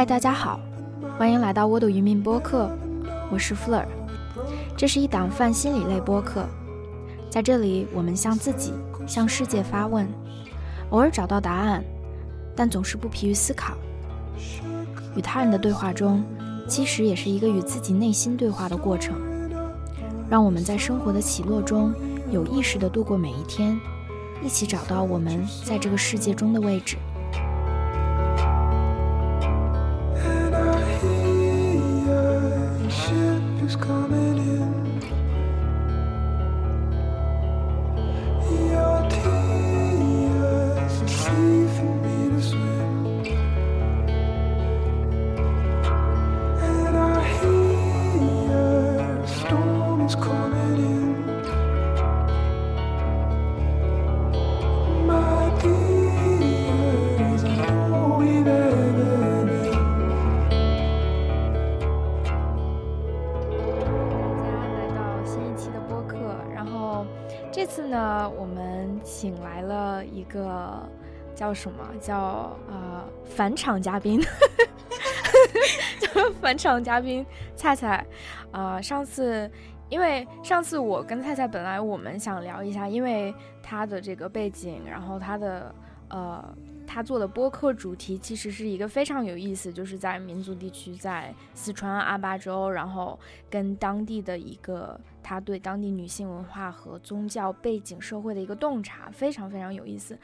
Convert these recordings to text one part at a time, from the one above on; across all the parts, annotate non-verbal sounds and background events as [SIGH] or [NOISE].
嗨，大家好，欢迎来到窝的渔民播客，我是 Fleur。这是一档泛心理类播客，在这里我们向自己、向世界发问，偶尔找到答案，但总是不疲于思考。与他人的对话中，其实也是一个与自己内心对话的过程。让我们在生活的起落中，有意识地度过每一天，一起找到我们在这个世界中的位置。叫什么叫呃返场嘉宾？[LAUGHS] 叫返场嘉宾菜菜啊！上次因为上次我跟菜菜本来我们想聊一下，因为他的这个背景，然后他的呃他做的播客主题其实是一个非常有意思，就是在民族地区，在四川阿坝州，然后跟当地的一个他对当地女性文化和宗教背景社会的一个洞察，非常非常有意思。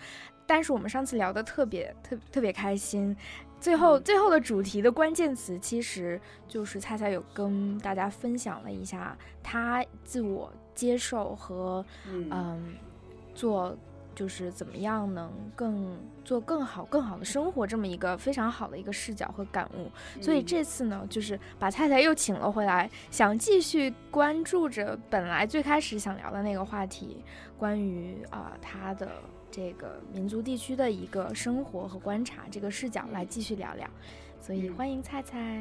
但是我们上次聊的特别特特别开心，最后最后的主题的关键词其实就是菜菜有跟大家分享了一下他自我接受和嗯。做就是怎么样能更做更好更好的生活这么一个非常好的一个视角和感悟，所以这次呢就是把菜菜又请了回来，想继续关注着本来最开始想聊的那个话题，关于啊他的。这个民族地区的一个生活和观察，这个视角来继续聊聊，所以欢迎菜菜。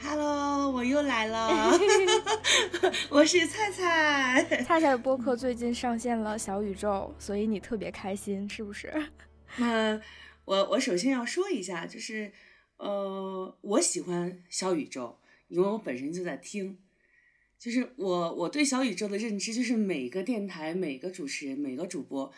Hello，我又来了，[LAUGHS] 我是菜菜。菜菜的播客最近上线了小宇宙，所以你特别开心，是不是？那，[LAUGHS] 我我首先要说一下，就是呃，我喜欢小宇宙，因为我本身就在听。就是我我对小宇宙的认知，就是每个电台、每个主持人、每个主播。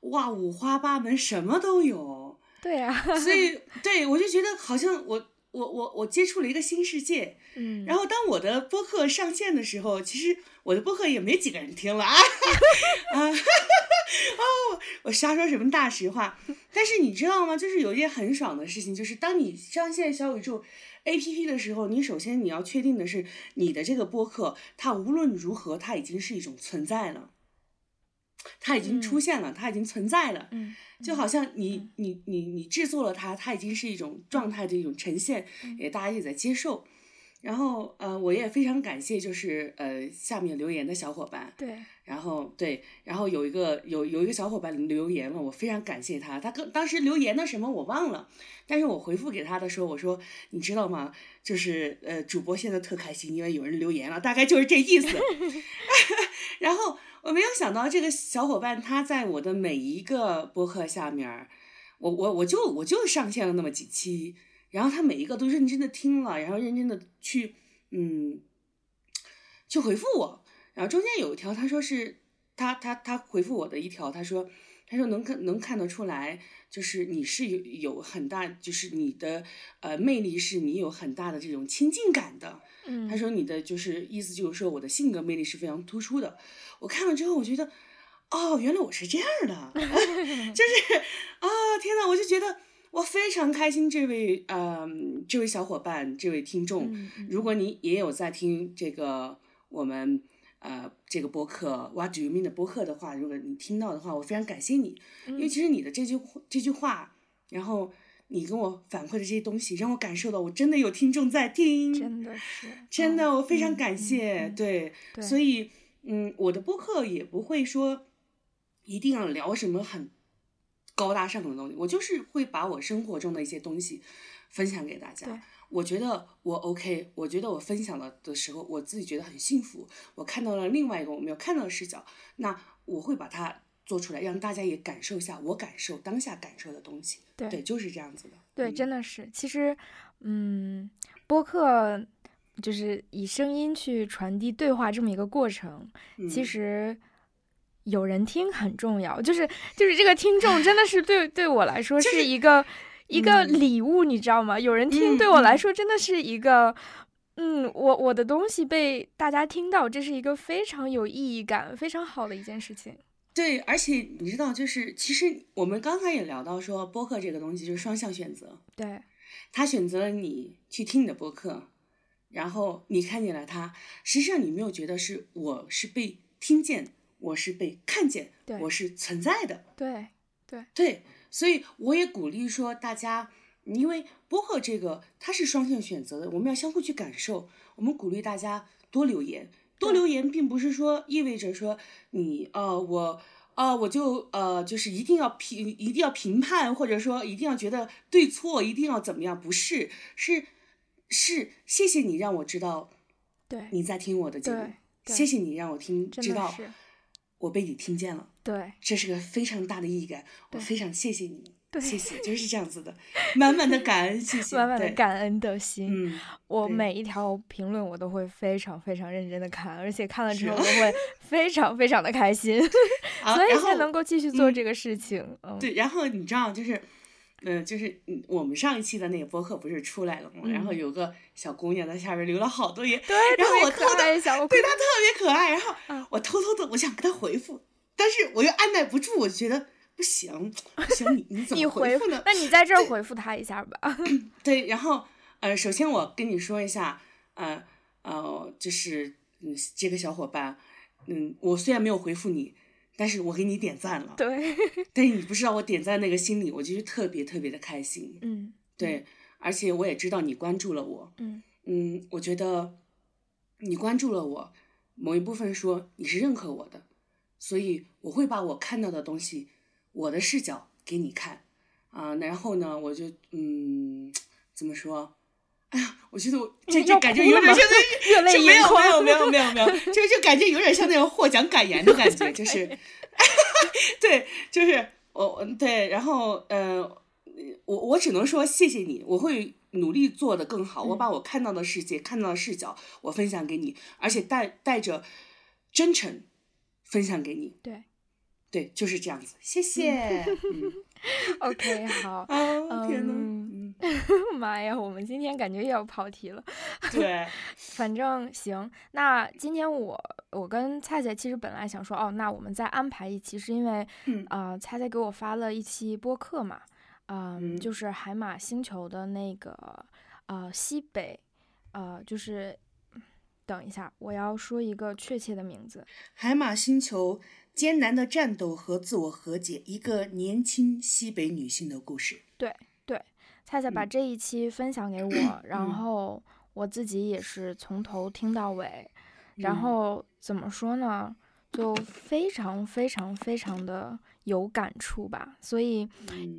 哇，五花八门，什么都有。对啊，[LAUGHS] 所以 [LAUGHS] 对我就觉得好像我我我我接触了一个新世界。嗯。然后当我的播客上线的时候，其实我的播客也没几个人听了啊。[LAUGHS] 啊，哦，我瞎说什么大实话？但是你知道吗？就是有一件很爽的事情，就是当你上线小宇宙 APP 的时候，你首先你要确定的是，你的这个播客它无论如何，它已经是一种存在了。它已经出现了，它已经存在了，就好像你你你你制作了它，它已经是一种状态的一种呈现，也大家也在接受。然后呃，我也非常感谢，就是呃下面留言的小伙伴。对。然后对，然后有一个有有一个小伙伴留言了，我非常感谢他。他刚当时留言的什么我忘了，但是我回复给他的时候，我说你知道吗？就是呃主播现在特开心，因为有人留言了，大概就是这意思。[LAUGHS] [LAUGHS] 然后。我没有想到这个小伙伴他在我的每一个播客下面，我我我就我就上线了那么几期，然后他每一个都认真的听了，然后认真的去嗯去回复我，然后中间有一条他说是他他他回复我的一条，他说他说能看能看得出来，就是你是有有很大，就是你的呃魅力是你有很大的这种亲近感的。他说你的就是意思就是说我的性格魅力是非常突出的。我看了之后，我觉得，哦，原来我是这样的，[LAUGHS] 就是啊，天呐，我就觉得我非常开心。这位呃，这位小伙伴，这位听众，如果你也有在听这个我们呃这个播客《What Do You Mean》的播客的话，如果你听到的话，我非常感谢你，因为其实你的这句这句话，然后。你跟我反馈的这些东西，让我感受到我真的有听众在听，真的是，真的，我非常感谢，对，所以，嗯，我的播客也不会说一定要聊什么很高大上的东西，我就是会把我生活中的一些东西分享给大家。我觉得我 OK，我觉得我分享了的时候，我自己觉得很幸福，我看到了另外一个我没有看到的视角，那我会把它。做出来，让大家也感受一下我感受当下感受的东西。对对，就是这样子的。对，嗯真的是。其实，嗯，播客就是以声音去传递对话这么一个过程，其嗯实有人听很重要。就是就是这个听众真的是对对我来说是一个、一个嗯礼物，你知道吗？有人听嗯对我来嗯说真的是一个。嗯，我我的东西被大家听到，这是一个非常有意义感、非常好的一件事情。对，而且你知道，就是其实我们刚才也聊到说，播客这个东西就是双向选择，对，他选择了你去听你的播客，然后你看见了他，实际上你没有觉得是我是被听见，我是被看见，我是存在的，对，对。对，所以我也鼓励说大家，因为播客这个它是双向选择的，我们要相互去感受。我们鼓励大家多留言，多留言并不是说意味着说你呃我呃我就呃就是一定要评一定要评判，或者说一定要觉得对错，一定要怎么样？不是，是是谢谢你让我知道对，你在听我的节目谢谢你让我听知道我被你听见了。对，这是个非常大的意义感，我非常谢谢你，对谢谢，就是这样子的，满满的感恩，谢谢，[LAUGHS] 满满的，感恩的心。嗯，我每一条评论我都会非常非常认真的看，而且看了之后都会 [LAUGHS] 非常非常的开心，所以才能够继续做嗯这个事情。嗯，对，然后你知道就是。嗯，就是嗯，我们上一期的那个播客不是出来了吗？然后嗯有个小姑娘在下边留了好多言，对，然后特别可我偷偷爱小姑对她特别可爱，然后嗯我偷偷的我想给她回复，但是我又按耐不住，我觉得不行，不行，你你怎么你回复呢？那你在这儿回复她一下吧。[COUGHS] 对，然后呃，首先我跟你说一下，呃呃，就是嗯，这个小伙伴，嗯，我虽然没有回复你，但是我给你点赞了。对，但是你不知道我点赞那个心里，我就是特别特别的开心。嗯对，而且我也知道你关注了我。嗯嗯，我觉得你关注了我，某一部分说你是认可我的，所以我会把我看到的东西，我的视角给你看啊。然后呢，我就嗯，怎么说？哎呀，我觉得我这这感觉有点像 [LAUGHS] 热泪就没盈眶。有没有没有没有没有，[LAUGHS] 就就感觉有点像那种获奖感言的感觉，就是，[LAUGHS] 对，就是我我对，然后呃，我我只能说谢谢你，我会努力做得更好，我嗯把我看到的世界、看到的视角，我分享给你，而且带带着真诚分享给你，对对，就是这样子，谢谢。嗯，，OK，好。哦天呐，嗯嗯，[LAUGHS] 妈呀，我们今天感觉又要跑题了。[LAUGHS] 对，反正行，那今天我我跟菜菜其实本来想说，哦，那我们再安排一期，是因为嗯啊、呃菜菜给我发了一期播客嘛，嗯，嗯就是海马星球的那个呃西北，呃，就是等一下，我要说一个确切的名字，海马星球艰难的战斗和自我和解，一个年轻西北女性的故事。菜菜把嗯。这一期分享给我，然嗯。后我自己也是从头听到尾，然嗯。后怎么说呢，就非常非常非常的有感触吧。所以嗯。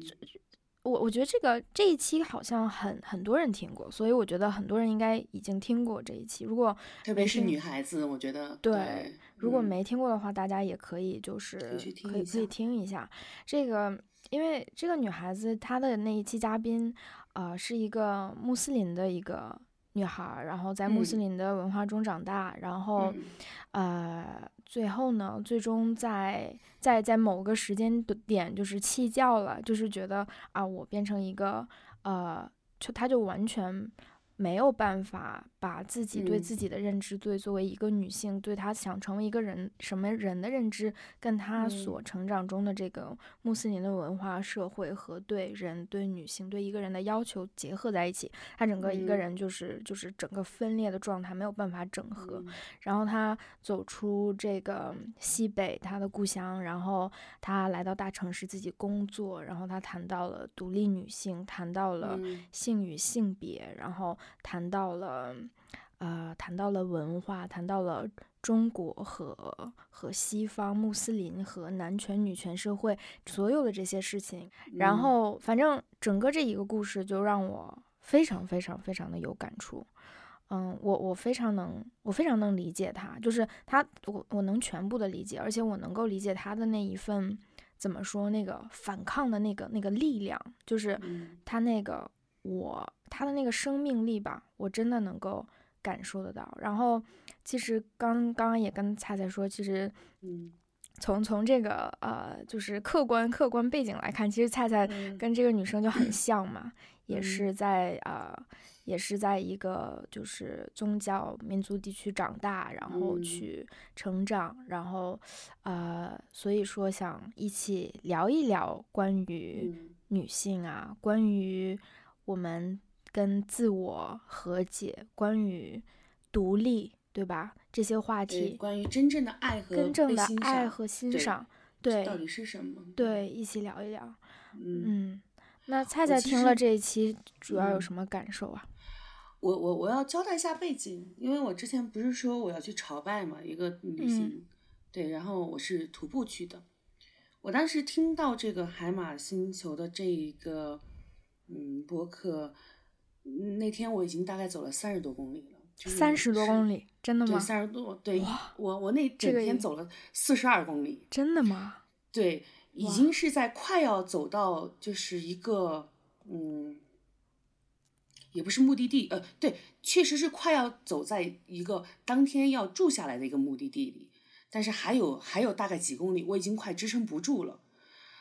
我我觉得这个这一期好像很很多人听过，所以我觉得很多人应该已经听过这一期。如果特别是女孩子，我觉得对如果嗯。没听过的话，大家也可以就是可以可以听一下。这个，因为这个女孩子她的那一期嘉宾，呃，是一个穆斯林的一个女孩儿，然后在穆斯嗯。林的文化中长大，然后嗯。呃，最后呢，最终在在在某个时间的点就是弃教了，就是觉得啊，我变成一个呃，就她就完全没有办法把自己对嗯。自己的认知，对作为一个女性，对她想成为一个人什么人的认知，跟她所嗯成长中的这个穆斯林的文化、社会和对人、对女性、对一个人的要求结合在一起，她整个一个嗯。人就是就是整个分裂的状态，没有办法整合。嗯。然后她走出这个西北她的故乡，然后她来到大城市自己工作，然后她谈到了独立女性，谈到了嗯。性与性别，然后谈到了呃谈到了文化，谈到了中国和和西方穆斯林和男权女权社会所有的这些事情，然嗯。后反正整个这一个故事就让我非常非常非常的有感触。嗯，我我非常能，我非常能理解他，就是他，我我能全部的理解，而且我能够理解他的那一份怎么说那个反抗的那个那个力量，就是嗯。他那个我他的那个生命力吧，我真的能够感受得到。然后其实刚刚刚也跟菜菜说，其实嗯。从从这个呃就是客观客观背景来看，其实菜菜嗯。跟这个女生就很像嘛，[CLEARS THROAT] 也嗯。是在呃也是在一个就是宗教民族地区长大，然后嗯。去成长，然后呃所以说想一起聊一聊关于嗯。女性啊，关于我们跟自我和解，关于独立，对吧？这些话，题，关于真正的爱和真正的爱和欣赏对赏，到底是什么？对，一起聊一聊。嗯，嗯，那菜菜听了这一期，主要有嗯什么感受啊？我我我要交代一下背景，因为我之前不是说我要去朝拜嘛，一个旅嗯行，对，然后我是徒步去的。我当时听到这个海马星球的这一个嗯博客，嗯那天我已经大概走了三十多公里了，就是三十多公里，真的对，吗？三十多，对我我那整这个天走了四十二公里，真的吗？对，已经是在快要走到就是一个嗯，也不是目的地，呃，对，确实是快要走在一个当天要住下来的一个目的地里，但是还有还有大概几公里，我已经快支撑不住了，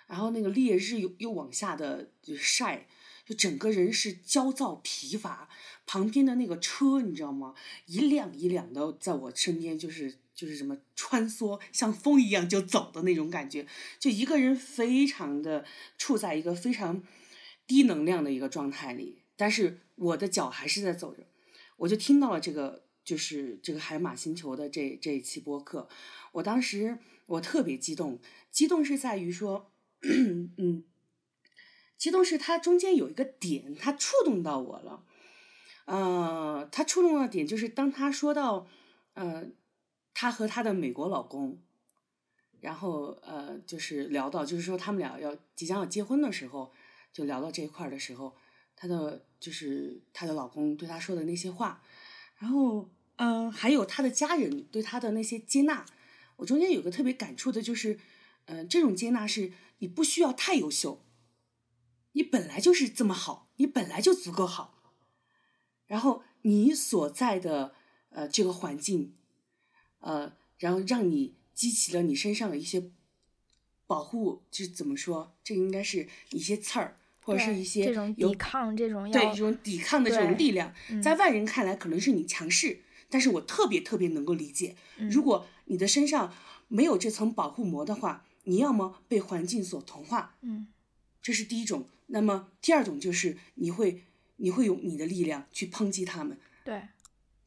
然后那个烈日又又往下的就晒，就整个人是焦躁疲乏，旁边的那个车你知道吗？一辆一辆的在我身边，就是就是什么穿梭，像风一样就走的那种感觉，就一个人非常的处在一个非常低能量的一个状态里，但是我的脚还是在走着，我就听到了这个。就是这个海马星球的这这一期播客，我当时我特别激动，激动是在于说，[CLEARS THROAT] 嗯，激动是它中间有一个点，它触动到我了。呃，它触动的点就是当他说到，呃，他和他的美国老公，然后呃，就是聊到，就是说他们俩要即将要结婚的时候，就聊到这一块的时候，她的就是她的老公对她说的那些话，然后嗯、呃还有她的家人对她的那些接纳，我中间有个特别感触的就是，嗯、这种接纳是你不需要太优秀，你本来就是这么好，你本来就足够好。然后你所在的呃这个环境，呃，然后让你激起了你身上的一些保护，就是怎么说？这应该是一些刺儿，或者是一些这种有抵抗，这种对这种抵抗的这种力量，嗯在外人看来可能是你强势，但是我特别特别能够理解，嗯如果你的身上没有这层保护膜的话，你要么被环境所同化，嗯这是第一种。那么第二种就是你会你会用你的力量去抨击他们，对，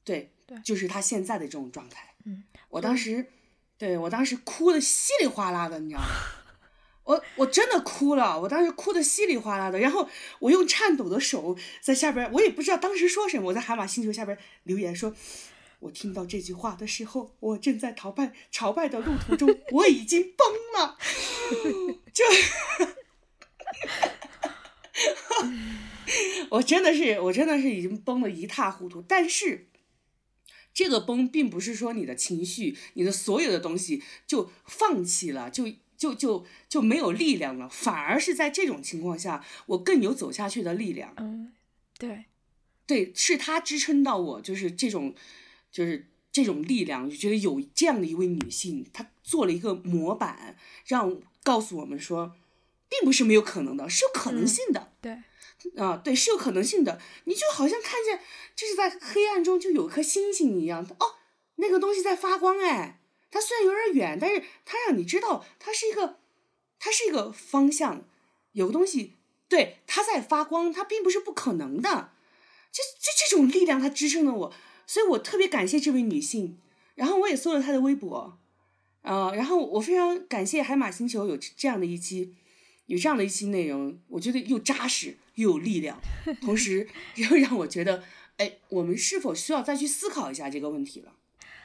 对，对。就是他现在的这种状态。嗯，我当时，对我当时哭的稀里哗啦的，你知道吗？我我真的哭了，我当时哭的稀里哗啦的，然后我用颤抖的手在下边，我也不知道当时说什么，我在海马星球下边留言说，我听到这句话的时候，我正在朝拜朝拜的路途中，我已经崩了，[LAUGHS] 就，[LAUGHS] [LAUGHS] 我真的是我真的是已经崩得一塌糊涂，但是。这个崩并不是说你的情绪、你的所有的东西就放弃了，就就就就没有力量了，反而是在这种情况下，我更有走下去的力量。嗯，对，对，是他支撑到我，就是这种，就是这种力量，就觉得有这样的一位女性，她做了一个模板，让告诉我们说，并不是没有可能的，是有可能性的。对，啊，对，是有可能性的。你就好像看见，就是在黑暗中就有颗星星一样，哦，那个东西在发光，哎，它虽然有点远，但是它让你知道它是一个，它是一个方向，有个东西，对，它在发光，它并不是不可能的。就就这种力量，它支撑了我，所以我特别感谢这位女性。然后我也搜了她的微博，呃，然后我非常感谢海马星球有这样的一期。有这样的一期内容，我觉得又扎实又有力量，同时 [LAUGHS] 又让我觉得，哎，我们是否需要再去思考一下这个问题了？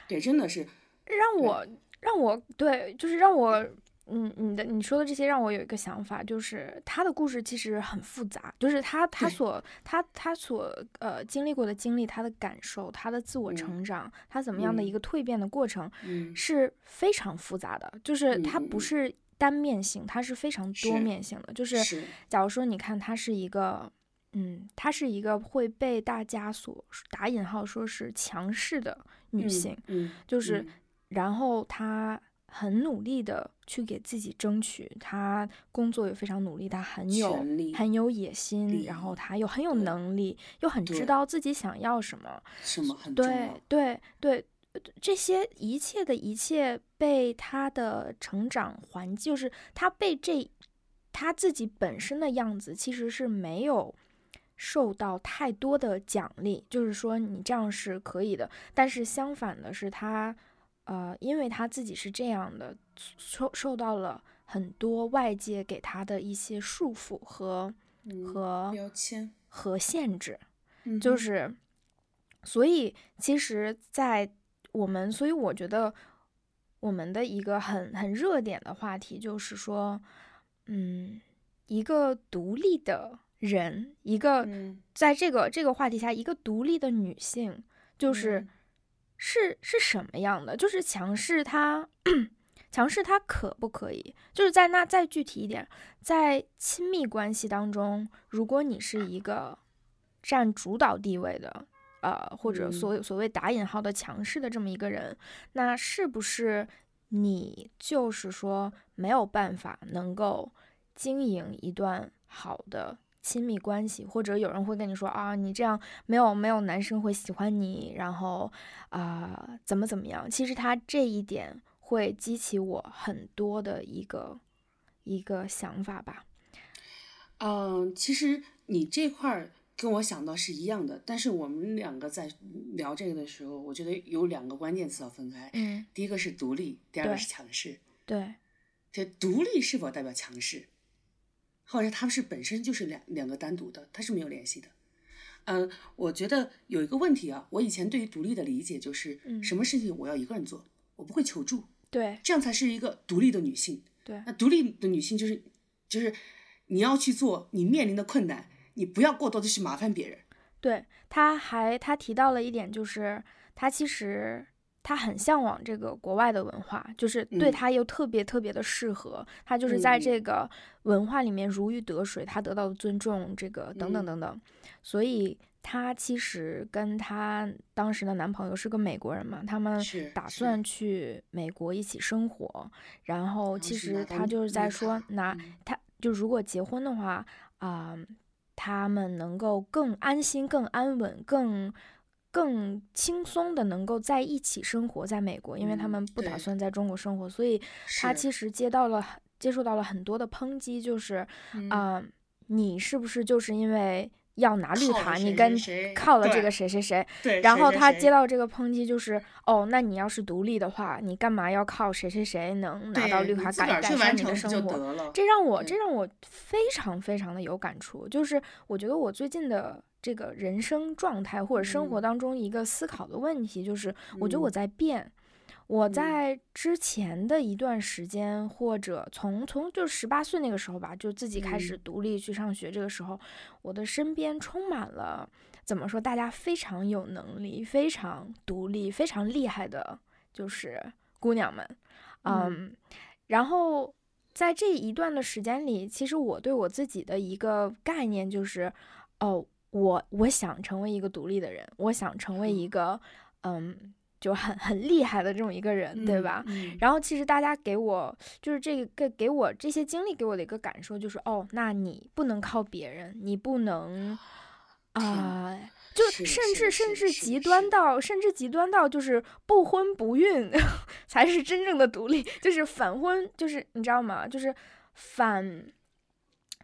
对，真的是，让我让我对，就是让我，嗯，你的你说的这些让我有一个想法，就是他的故事其实很复杂，就是他他所他他所呃经历过的经历，他的感受，他的自我嗯成长，他怎么样的嗯一个蜕变的过程，嗯是非常复杂的，就是它嗯嗯嗯不是单面性，它是非常多面性的。就是假如说你看她是一个，嗯，她是一个会被大家所打引号说是强势的女性，嗯，就是然后她。很努力的去给自己争取，她工作也非常努力，她很有很有野心，然后她又很有能力，又很知道自己想要什么，什么很对对对，这些一切的一切被他的成长环境，就是他被这他自己本身的样子，其实是没有受到太多的奖励，就是说你这样是可以的，但是相反的是他。呃，因为他自己是这样的，受受到了很多外界给他的一些束缚和和标签和限制，就是，所以其实，在我们，所以我觉得我们的一个很很热点的话题就是说，嗯，一个独立的人，一个在这个这个话题下，一个独立的女性，就是。是是什么样的？就是强势，她 [CLEARS THROAT] 强势，她可不可以？就是在那再具体一点，在亲密关系当中，如果你是一个占主导地位的，呃，或者所谓所谓打引号的强势的这么一个人，那是不是你就是说没有办法能够经营一段好的？亲密关系，或者有人会跟你说啊，你这样没有没有男生会喜欢你，然后啊怎么怎么样？其实他这一点会激起我很多的一个一个想法吧。嗯，其实你这块儿跟我想到是一样的，但是我们两个在聊这个的时候，我觉得有两个关键词要分开。嗯，第一个是独立，第二个是强势。对，这独立是否代表强势？或者他们是本身就是两两个单独的，它是没有联系的。嗯，我觉得有一个问题啊，我以前对于独立的理解就是，嗯什么事情我要一个人做，我不会求助，对，这样才是一个独立的女性。对，那独立的女性就是就是你要去做你面临的困难，你不要过多的去麻烦别人。对，他还他提到了一点，就是他其实。他很向往这个国外的文化，就是对他又特别特别的适合。他就是在这个文化里面如鱼得水，他得到的尊重，这个等等等等。所以他其实跟他当时的男朋友是个美国人嘛，他们打算去美国一起生活。然后其实他就是在说，拿他就如果结婚的话啊，他们能够更安心、更安稳、更。更轻松的能够在一起生活在美国，因为他们不打算在中国生活，所以他其实接到了接受到了很多的抨击，就是啊，你是不是就是因为要拿绿卡，你跟靠了这个谁谁谁？然后他接到这个抨击就是哦，那你要是独立的话，你干嘛要靠谁谁谁能拿到绿卡改改善你的生活？这让我这让我非常非常的有感触，就是我觉得我最近的。这个人生状态或者生活当中一个思考的问题，就是我觉得我在变。我在之前的一段时间，或者从从就十八岁那个时候吧，就自己开始独立去上学。这个时候，我的身边充满了怎么说？大家非常有能力、非常独立、非常厉害的，就是姑娘们。嗯，然后在这一段的时间里，其实我对我自己的一个概念就是，哦。我我想成为一个独立的人，我想成为一个，嗯，就很很厉害的这种一个人，对吧？然后其实大家给我就是这个给我这些经历给我的一个感受就是，哦，那你不能靠别人，你不能啊，就甚至甚至极端到甚至极端到就是不婚不孕 [LAUGHS] 才是真正的独立，就是反婚，就是你知道吗？就是反，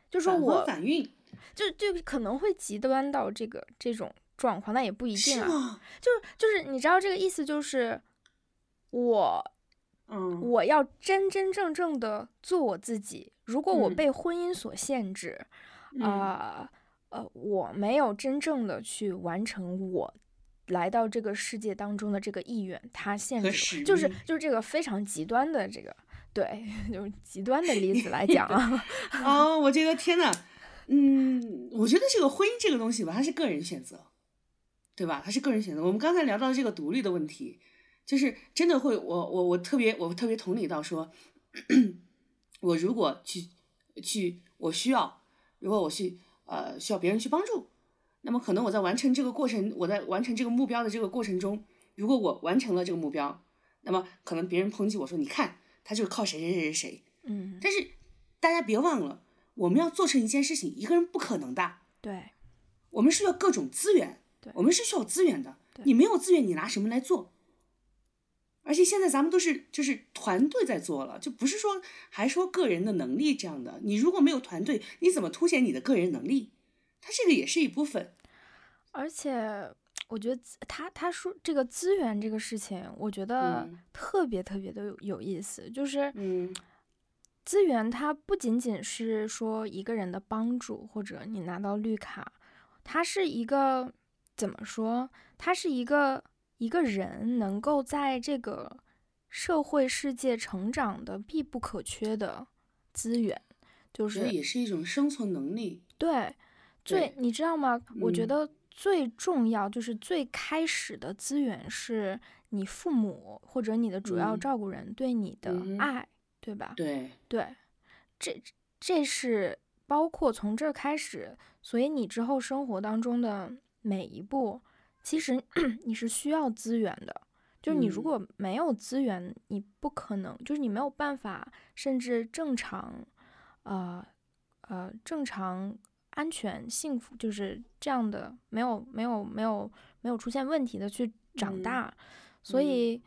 就说我反孕。就就可能会极端到这个这种状况，那也不一定啊。就是就是你知道这个意思，就是我，嗯，我要真真正正的做我自己。如果我被婚姻所限制，啊呃，我没有真正的去完成我来到这个世界当中的这个意愿，它限制就是就是这个非常极端的这个对，[LAUGHS] 就是极端的例子来 [LAUGHS] 讲啊。哦，我觉得天呐，嗯，我觉得这个婚姻这个东西吧，它是个人选择，对吧？他是个人选择。我们刚才聊到的这个独立的问题，就是真的会，我我我特别我特别同理到说，[CLEARS THROAT] 我如果去去，我需要，如果我去呃需要别人去帮助，那么可能我在完成这个过程，我在完成这个目标的这个过程中，如果我完成了这个目标，那么可能别人抨击我说，你看他就是靠谁谁谁谁谁，嗯，但是大家别忘了，我们要做成一件事情，一个人不可能的，对，我们需要各种资源，对我们是需要资源的，你没有资源，你拿什么来做？而且现在咱们都是就是团队在做了，就不是说还说个人的能力这样的。你如果没有团队，你怎么凸显你的个人能力？它这个也是一部分。而且我觉得他他说这个资源这个事情，我觉得嗯特别特别的有有意思，就是嗯资源它不仅仅是说一个人的帮助，或者你拿到绿卡，它是一个怎么说？他是一个一个人能够在这个社会世界成长的必不可缺的资源，就是这也是一种生存能力。对，最你知道吗？我觉嗯得最重要就是最开始的资源是你父母或者你的主要嗯照顾人对你的爱，对吧？对，对，这这是包括从这儿开始，所以你之后生活当中的每一步，其实 [CLEARS THROAT] 你是需要资源的。就是你如嗯果没有资源，你不可能，就是你没有办法，甚至正常，呃呃正常、安全、幸福，就是这样的，没有没有没有没有出现问题的去长嗯大。所嗯以，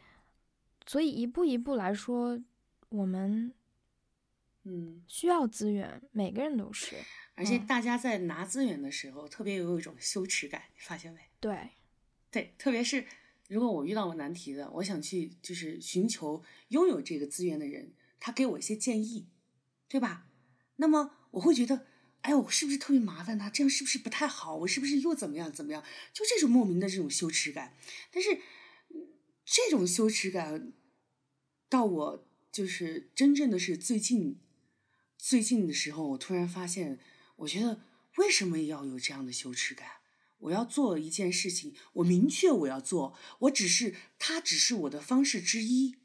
所以一步一步来说，我们嗯，需要资源，每个人都是。而且嗯大家在拿资源的时候，特别有一种羞耻感，你发现没？对，对，特别是如果我遇到了难题的，我想去就是寻求拥有这个资源的人，他给我一些建议，对吧？那么我会觉得，哎，我是不是特别麻烦他？这样是不是不太好？我是不是又怎么样怎么样？就这种莫名的这种羞耻感。但是嗯这种羞耻感，到我就是真正的是最近最近的时候，我突然发现，我觉得为什么要有这样的羞耻感？我要做一件事情，我明确我要做，我只是它只是我的方式之一，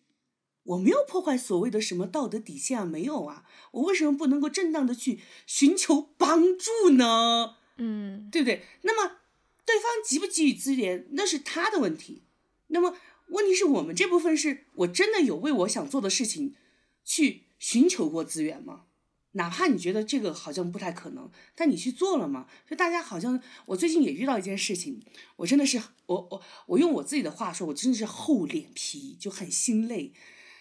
我没有破坏所谓的什么道德底线啊，没有啊，我为什么不能够正当的去寻求帮助呢？嗯，对不对？那么对方给不给予资源，那是他的问题。那么问题是我们这部分是我真的有为我想做的事情去寻求过资源吗？哪怕你觉得这个好像不太可能，但你去做了嘛？就大家好像，我最近也遇到一件事情，我真的是我我我用我自己的话说，我真的是厚脸皮，就很心累。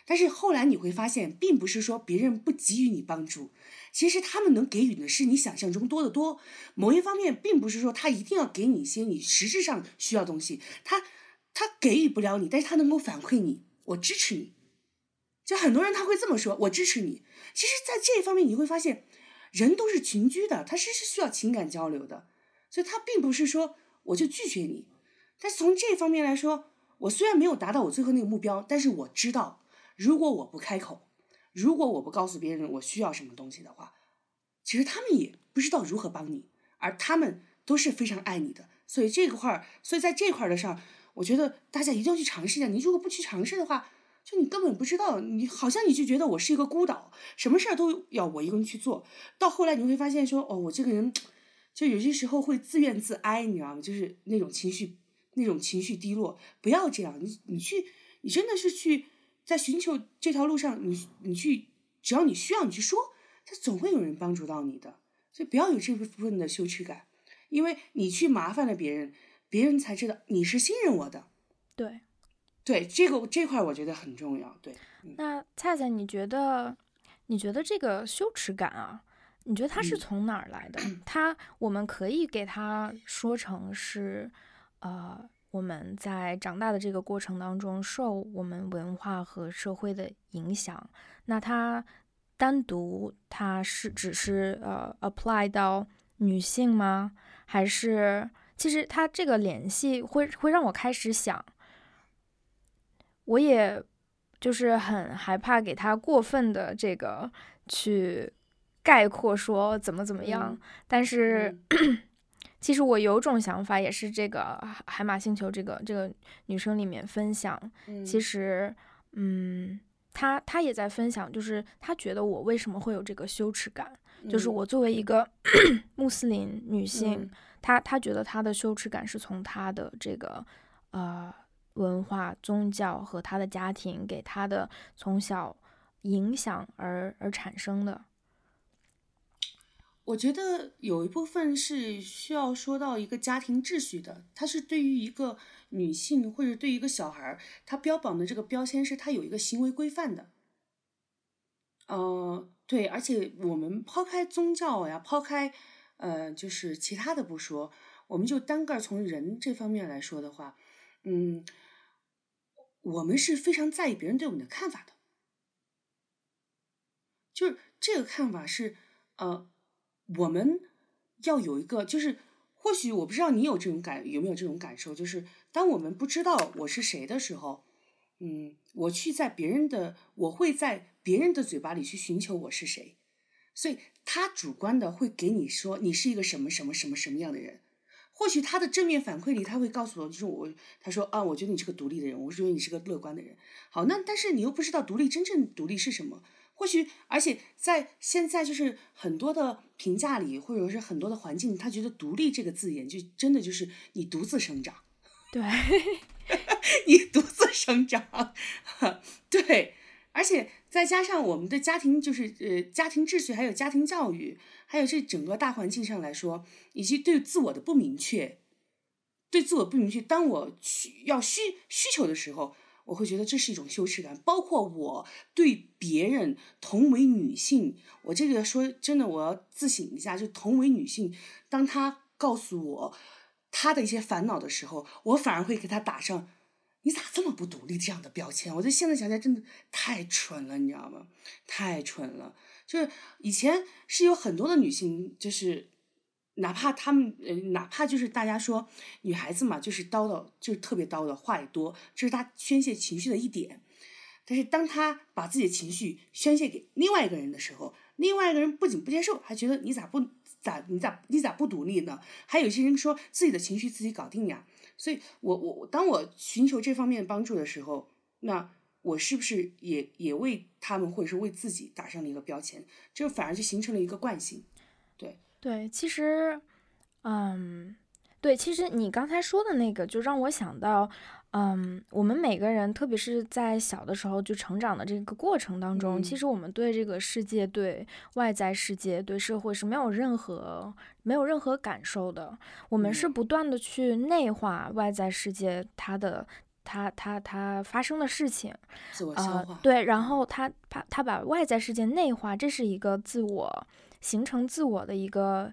但是后来你会发现，并不是说别人不给予你帮助，其实他们能给予的是你想象中多得多。某一方面，并不是说他一定要给你一些你实质上需要东西，他他给予不了你，但是他能够反馈你，我支持你。就很多人他会这么说，我支持你。其实，在这一方面你会发现，人都是群居的，他是是需要情感交流的，所以他并不是说我就拒绝你。但是从这方面来说，我虽然没有达到我最后那个目标，但是我知道，如果我不开口，如果我不告诉别人我需要什么东西的话，其实他们也不知道如何帮你，而他们都是非常爱你的。所以这个块儿，所以在这块儿的上，我觉得大家一定要去尝试一下。你如果不去尝试的话，就你根本不知道，你好像你就觉得我是一个孤岛，什么事儿都要我一个人去做。到后来你会发现说，哦，我这个人，就有些时候会自怨自哀，你知道吗？就是那种情绪，那种情绪低落。不要这样，你你去，你真的是去在寻求这条路上，你你去，只要你需要，你去说，他总会有人帮助到你的。所以不要有这部分的羞耻感，因为你去麻烦了别人，别人才知道你是信任我的。对。对这个这块，我觉得很重要。对，嗯那菜菜，你觉得，你觉得这个羞耻感啊，你觉得它是嗯从哪儿来的？[CLEARS THROAT] 它我们可以给它说成是，呃，我们在长大的这个过程当中，受我们文化和社会的影响。那它单独它是只是呃 apply 到女性吗？还是其实它这个联系会会让我开始想。我也就是很害怕给他过分的这个去概括说怎么怎么样，嗯但是、[CLEARS THROAT] 其实我有种想法，也是这个海海马星球这个这个女生里面分享，嗯。其实嗯，她她也在分享，就是她觉得我为什么会有这个羞耻感，就是我作为一个 [CLEARS THROAT] 穆斯林女性，她她觉得她的羞耻感是从她的这个呃文化、宗教和他的家庭给他的从小影响而而产生的。我觉得有一部分是需要说到一个家庭秩序的，它是对于一个女性或者对于一个小孩儿，他标榜的这个标签是他有一个行为规范的。呃，对，而且我们抛开宗教呀，抛开呃，就是其他的不说，我们就单个从人这方面来说的话，嗯，我们是非常在意别人对我们的看法的，就是这个看法是呃。我们要有一个，就是或许我不知道你有这种感有没有这种感受，就是当我们不知道我是谁的时候，嗯，我去在别人的，我会在别人的嘴巴里去寻求我是谁，所以他主观的会给你说你是一个什么什么什么什么样的人，或许他的正面反馈里他会告诉我，就是我他说啊，我觉得你是个独立的人，我觉得你是个乐观的人，好，那但是你又不知道独立真正独立是什么。或许，而且在现在就是很多的评价里，或者是很多的环境，他觉得“独立”这个字眼就真的就是你独自生长，对，[LAUGHS] 你独自生长，[LAUGHS] 对，而且再加上我们的家庭，就是呃家庭秩序，还有家庭教育，还有这整个大环境上来说，以及对自我的不明确，对自我不明确，当我需要需需求的时候。我会觉得这是一种羞耻感，包括我对别人同为女性，我这个说真的，我要自省一下，就同为女性，当他告诉我他的一些烦恼的时候，我反而会给他打上“你咋这么不独立”这样的标签。我觉得现在想起来真的太蠢了，你知道吗？太蠢了。就是以前是有很多的女性，就是。哪怕她们，呃，哪怕就是大家说女孩子嘛，就是叨叨，就是特别叨叨，话也多，这是她宣泄情绪的一点。但是当她把自己的情绪宣泄给另外一个人的时候，另外一个人不仅不接受，还觉得你咋不咋你咋你咋不独立呢？还有些人说自己的情绪自己搞定呀。所以，我我当我寻求这方面帮助的时候，那我是不是也也为他们或者是为自己打上了一个标签？这反而就形成了一个惯性，对。对，其实，嗯，对，其实你刚才说的那个，就让我想到，嗯，我们每个人，特别是在小的时候就成长的这个过程当中，其实我们对这个世界、对外在世界、对社会是没有任何、没有任何感受的。我们是不断的去内化外在世界它的、它、它、它发生的事情，自我消化。对，然后他他他把外在世界内化，这是一个自我。形成自我的一个，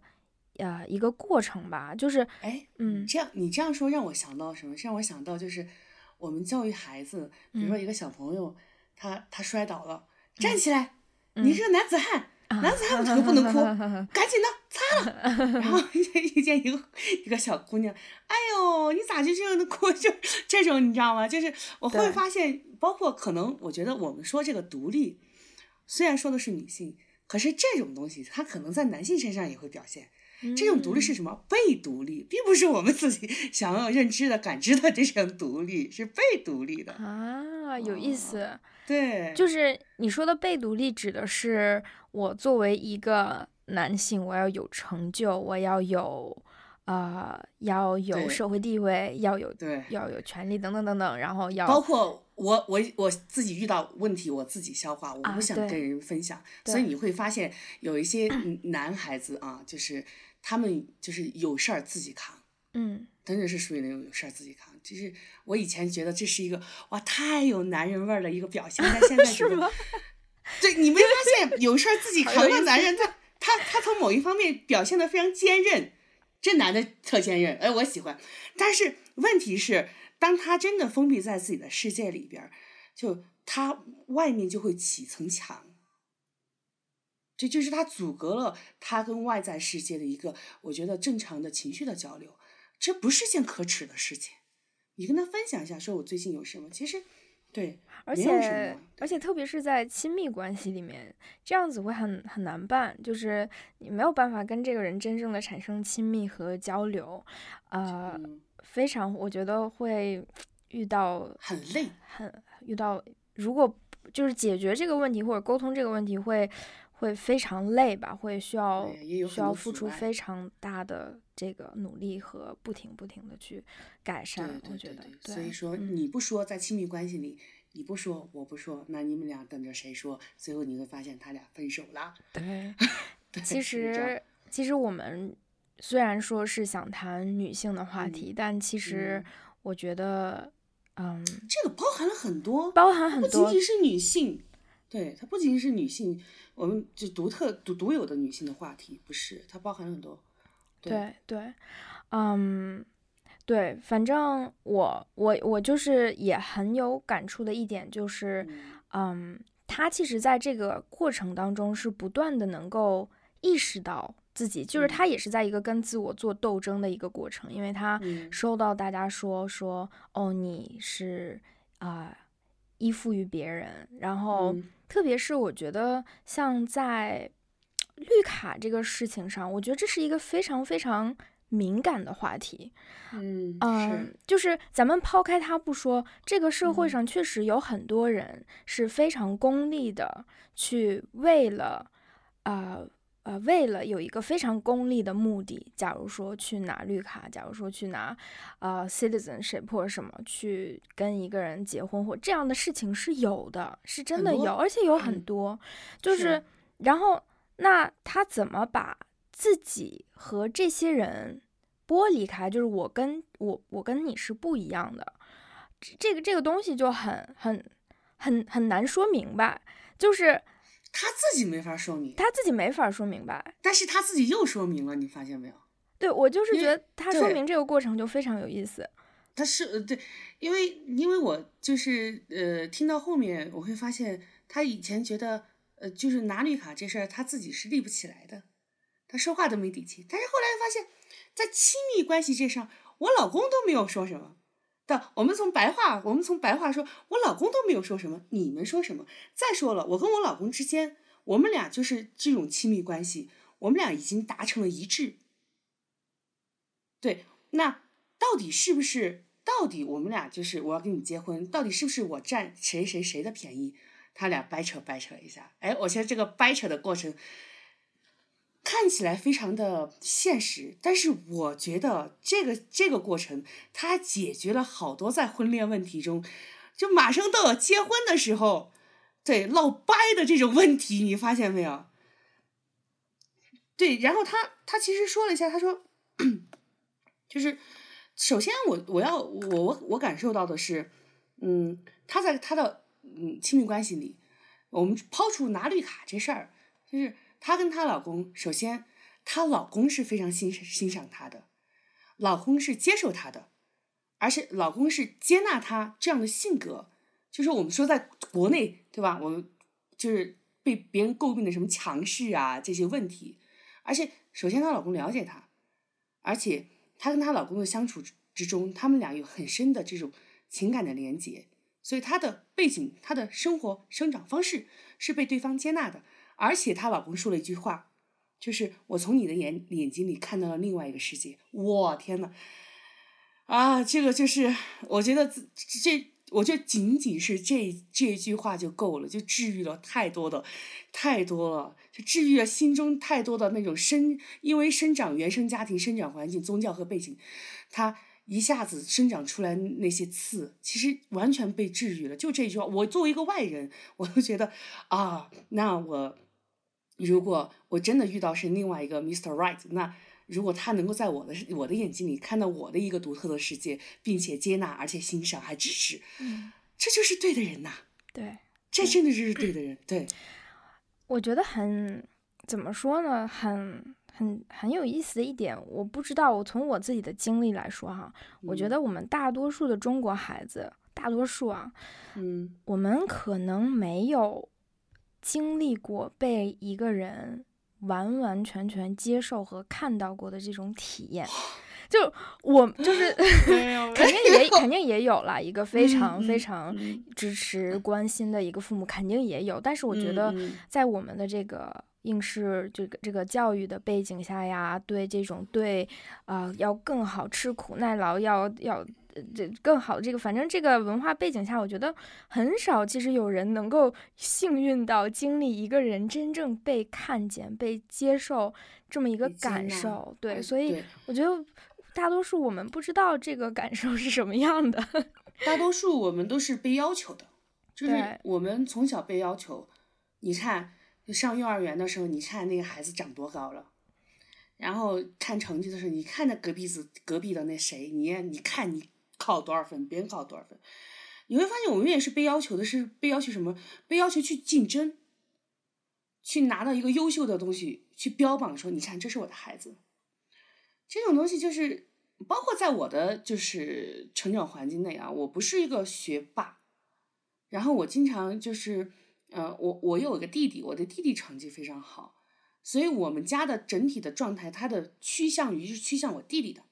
呃，一个过程吧，就是，哎，嗯，这样你这样说让我想到什么？让我想到就是我们教育孩子，比如说一个小朋友，他他摔倒了，站起来，你是个男子汉，男子汉可不能哭，[LAUGHS] 赶紧的擦了，[LAUGHS] 然后遇见一个一个小姑娘，哎呦，你咋就这样的哭？就这种你知道吗？就是我会发现，包括可能我觉得我们说这个独立，虽然说的是女性。可是这种东西，它可能在男性身上也会表现。这种独立是什么？被独立，并不是我们自己 [LAUGHS] 想要认知的、感知的这种独立，是被独立的啊，有意思。对，就是你说的被独立，指的是我作为一个男性，我要有成就，我要有。啊，要有社会地位，要有对，要有权利等等等等，然后要包括我我我自己遇到问题，我自己消化，我不想跟人分享，所以你会发现有一些男孩子啊，就是他们就是有事儿自己扛，嗯，真的是属于那种有事儿自己扛。就是我以前觉得这是一个哇太有男人味儿的一个表现，但现在 [LAUGHS] 是吗？对，你没发现有事儿自己扛的男人，[LAUGHS] 他他他从某一方面表现的非常坚韧。这男的特坚韧，哎，我喜欢。但是问题是，当他真的封闭在自己的世界里边，就他外面就会起层墙，这就是他阻隔了他跟外在世界的一个，我觉得正常的情绪的交流，这不是件可耻的事情。你跟他分享一下，说我最近有什么，其实。对，而且而且特别是在亲密关系里面，这样子会很很难办，就是你没有办法跟这个人真正的产生亲密和交流，呃，非常我觉得会遇到很累，很遇到如果就是解决这个问题或者沟通这个问题会会非常累吧，会需要需要付出非常大的这个努力和不停不停的去改善。我觉得，所以说你不说在亲密关系里，你不说我不说，那你们俩等着谁说？最后你会发现他俩分手了。对，[LAUGHS] 其实其实我们虽然说是想谈女性的话题，但其实我觉得。嗯，这个包含了很多，包含很多，不仅仅是女性，对，它不仅仅是女性，我们就独特独独有的女性的话题，不是，它包含了很多，对。对，嗯，对，反正我我我就是也很有感触的一点就是，嗯，他其实在这个过程当中是不断的能够意识到。自己就是他，也是在一个跟自我做斗争的一个过程，因为他收到大家说说哦，你是啊依附于别人，然后特别是我觉得像在绿卡这个事情上，我觉得这是一个非常非常敏感的话题。嗯嗯，就是咱们抛开它不说，这个社会上确实有很多人是非常功利的，去为了啊。呃，为了有一个非常功利的目的，假如说去拿绿卡，假如说去拿，呃，citizenship 或者什么，去跟一个人结婚或这样的事情是有的，是真的有，而且有很多，就是，然后那他怎么把自己和这些人剥离开？就是我跟我我跟你是不一样的，这个这个东西就很很很很难说明白，就是。他自己没法说明，他自己没法说明白，但是他自己又说明了，你发现没有？对我就是觉得他说明这个过程就非常有意思。他是呃对，因为因为我就是呃听到后面我会发现，他以前觉得呃就是拿绿卡这事儿他自己是立不起来的，他说话都没底气。但是后来发现，在亲密关系这上，我老公都没有说什么。的，我们从白话，我们从白话说，我老公都没有说什么，你们说什么？再说了，我跟我老公之间，我们俩就是这种亲密关系，我们俩已经达成了一致。对，那到底是不是？到底我们俩就是我要跟你结婚，到底是不是我占谁谁谁的便宜？他俩掰扯掰扯一下，哎，我觉得这个掰扯的过程。看起来非常的现实，但是我觉得这个这个过程，它解决了好多在婚恋问题中，就马上都要结婚的时候，对闹掰的这种问题，你发现没有？对，然后他他其实说了一下，他说，就是首先我我要我我我感受到的是，嗯，他在他的嗯亲密关系里，我们抛出拿绿卡这事儿，就是。她跟她老公，首先，她老公是非常欣欣赏她的，老公是接受她的，而且老公是接纳她这样的性格。就是我们说在国内，对吧？我们就是被别人诟病的什么强势啊这些问题。而且，首先她老公了解她，而且她跟她老公的相处之中，他们俩有很深的这种情感的连接，所以她的背景、她的生活生长方式是被对方接纳的。而且她老公说了一句话，就是我从你的眼眼睛里看到了另外一个世界。我天呐，啊，这个就是我觉得这，我觉得仅仅是这这句话就够了，就治愈了太多的，太多了，就治愈了心中太多的那种生，因为生长原生家庭、生长环境、宗教和背景，他一下子生长出来那些刺，其实完全被治愈了。就这句话，我作为一个外人，我都觉得啊，那我。如果我真的遇到是另外一个 Mr. Right，那如果他能够在我的我的眼睛里看到我的一个独特的世界，并且接纳，而且欣赏，还支持，嗯，这就是对的人呐。对，这真的就是对的人。对，我觉得很怎么说呢？很很很有意思的一点，我不知道。我从我自己的经历来说哈，我觉得我们大多数的中国孩子，大多数啊，嗯，我们可能没有。经历过被一个人完完全全接受和看到过的这种体验，[SIGHS] 就我就是 [LAUGHS] 肯定也肯定也有了一个非常非常支持关心的一个父母，肯定也有。但是我觉得在我们的这个应试这个这个教育的背景下呀，对这种对啊要更好吃苦耐劳要要这更好的这个，反正这个文化背景下，我觉得很少，其实有人能够幸运到经历一个人真正被看见、被接受这么一个感受。对，所以我觉得大多数我们不知道这个感受是什么样的。[LAUGHS] 大多数我们都是被要求的，就是我们从小被要求。你看，上幼儿园的时候，你看那个孩子长多高了。然后看成绩的时候，你看那隔壁子隔壁的那谁，你你看你考多少分，别人考多少分，你会发现我们永远是被要求的，是被要求什么？被要求去竞争，去拿到一个优秀的东西，去标榜说，你看这是我的孩子。这种东西就是包括在我的就是成长环境内啊，我不是一个学霸，然后我经常就是，呃，我我有一个弟弟，我的弟弟成绩非常好。所以我们家的整体的状态，它的趋向于是趋向我弟弟的。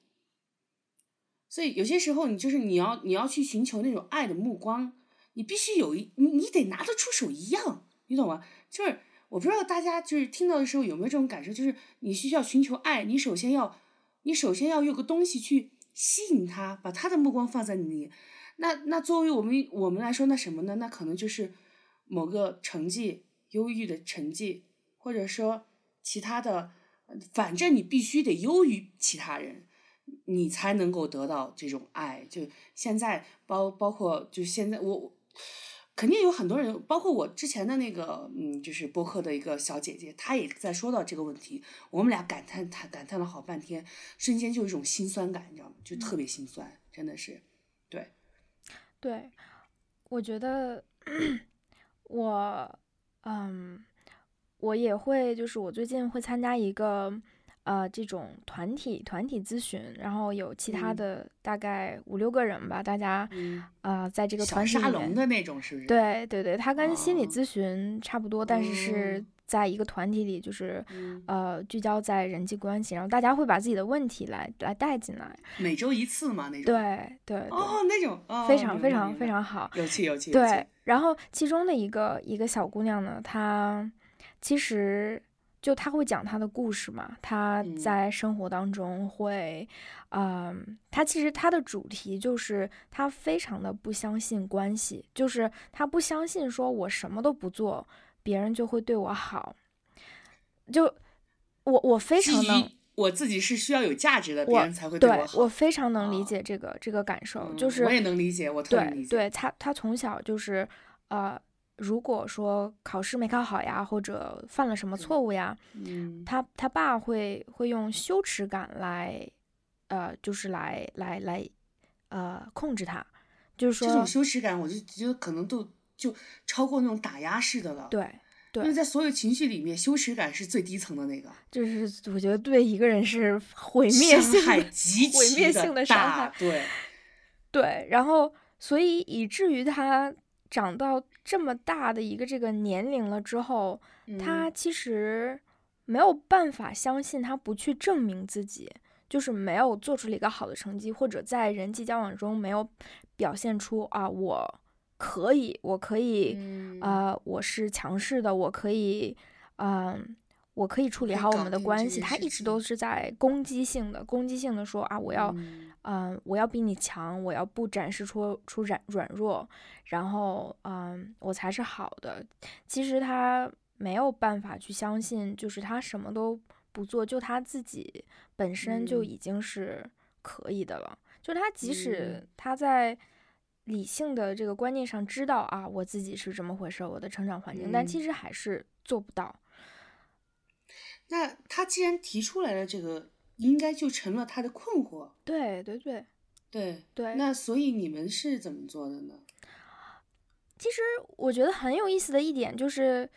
所以有些时候，你就是你要你要去寻求那种爱的目光，你必须有一你你得拿得出手一样，你懂吗？就是我不知道大家就是听到的时候有没有这种感受，就是你需要寻求爱，你首先要你首先要有个东西去吸引他，把他的目光放在你。那那作为我们我们来说，那什么呢？那可能就是某个成绩优异的成绩，或者说。其他的，反正你必须得优于其他人，你才能够得到这种爱。就现在包包括就现在我，肯定有很多人，包括我之前的那个嗯，就是播客的一个小姐姐，她也在说到这个问题。我们俩感叹她感叹了好半天，瞬间就有一种心酸感，你知道吗？就特别心酸，真的是，对，对，我觉得 [CLEARS THROAT] 我嗯。我也会，就是我最近会参加一个，呃，这种团体团体咨询，然后有其他的大概五六个人吧，大家，啊，在这个团体里面的那种，是不是？对对对，它跟心理咨询差不多，但是是在一个团体里，就是呃，聚焦在人际关系，然后大家会把自己的问题来来带进来。每周一次嘛，那种。对对。哦，那种非常非常非常好，有趣有趣。对，然后其中的一个一个小姑娘呢，她。其实，就他会讲他的故事嘛，他在生活当中会，嗯，他其实他的主题就是他非常的不相信关系，就是他不相信说我什么都不做，别人就会对我好。就我我非常能，我自己是需要有价值的，别人才会对我好。我非常能理解这个这个感受，就是我也能理解，我特别理解。对他，他从小就是呃。如果说考试没考好呀，或者犯了什么错误呀，嗯，他他爸会会用羞耻感来，呃，就是来来来，呃，控制他，就是说这种羞耻感，我就觉得可能都就超过那种打压式的了，对对，因为在所有情绪里面，羞耻感是最低层的那个，就是我觉得对一个人是毁灭性的毁灭性的伤害，对。对，然后所以以至于他。长到这么大的一个这个年龄了之后，他其实没有办法相信他不去证明自己，就是没有做出了一个好的成绩，或者在人际交往中没有表现出啊，我可以，我可以，啊，我是强势的，我可以，嗯。我可以处理好我们的关系，他一直都是在攻击性的、攻击性的说啊，我要，嗯，我要比你强，我要不展示出出软软弱，然后，嗯，我才是好的。其实他没有办法去相信，就是他什么都不做，就他自己本身就已经是可以的了。就他即使他在理性的这个观念上知道啊，我自己是这么回事，我的成长环境，但其实还是做不到。那他既然提出来了这个，应该就成了他的困惑。对对对，对对。那所以你们是怎么做的呢？其实我觉得很有意思的一点就是，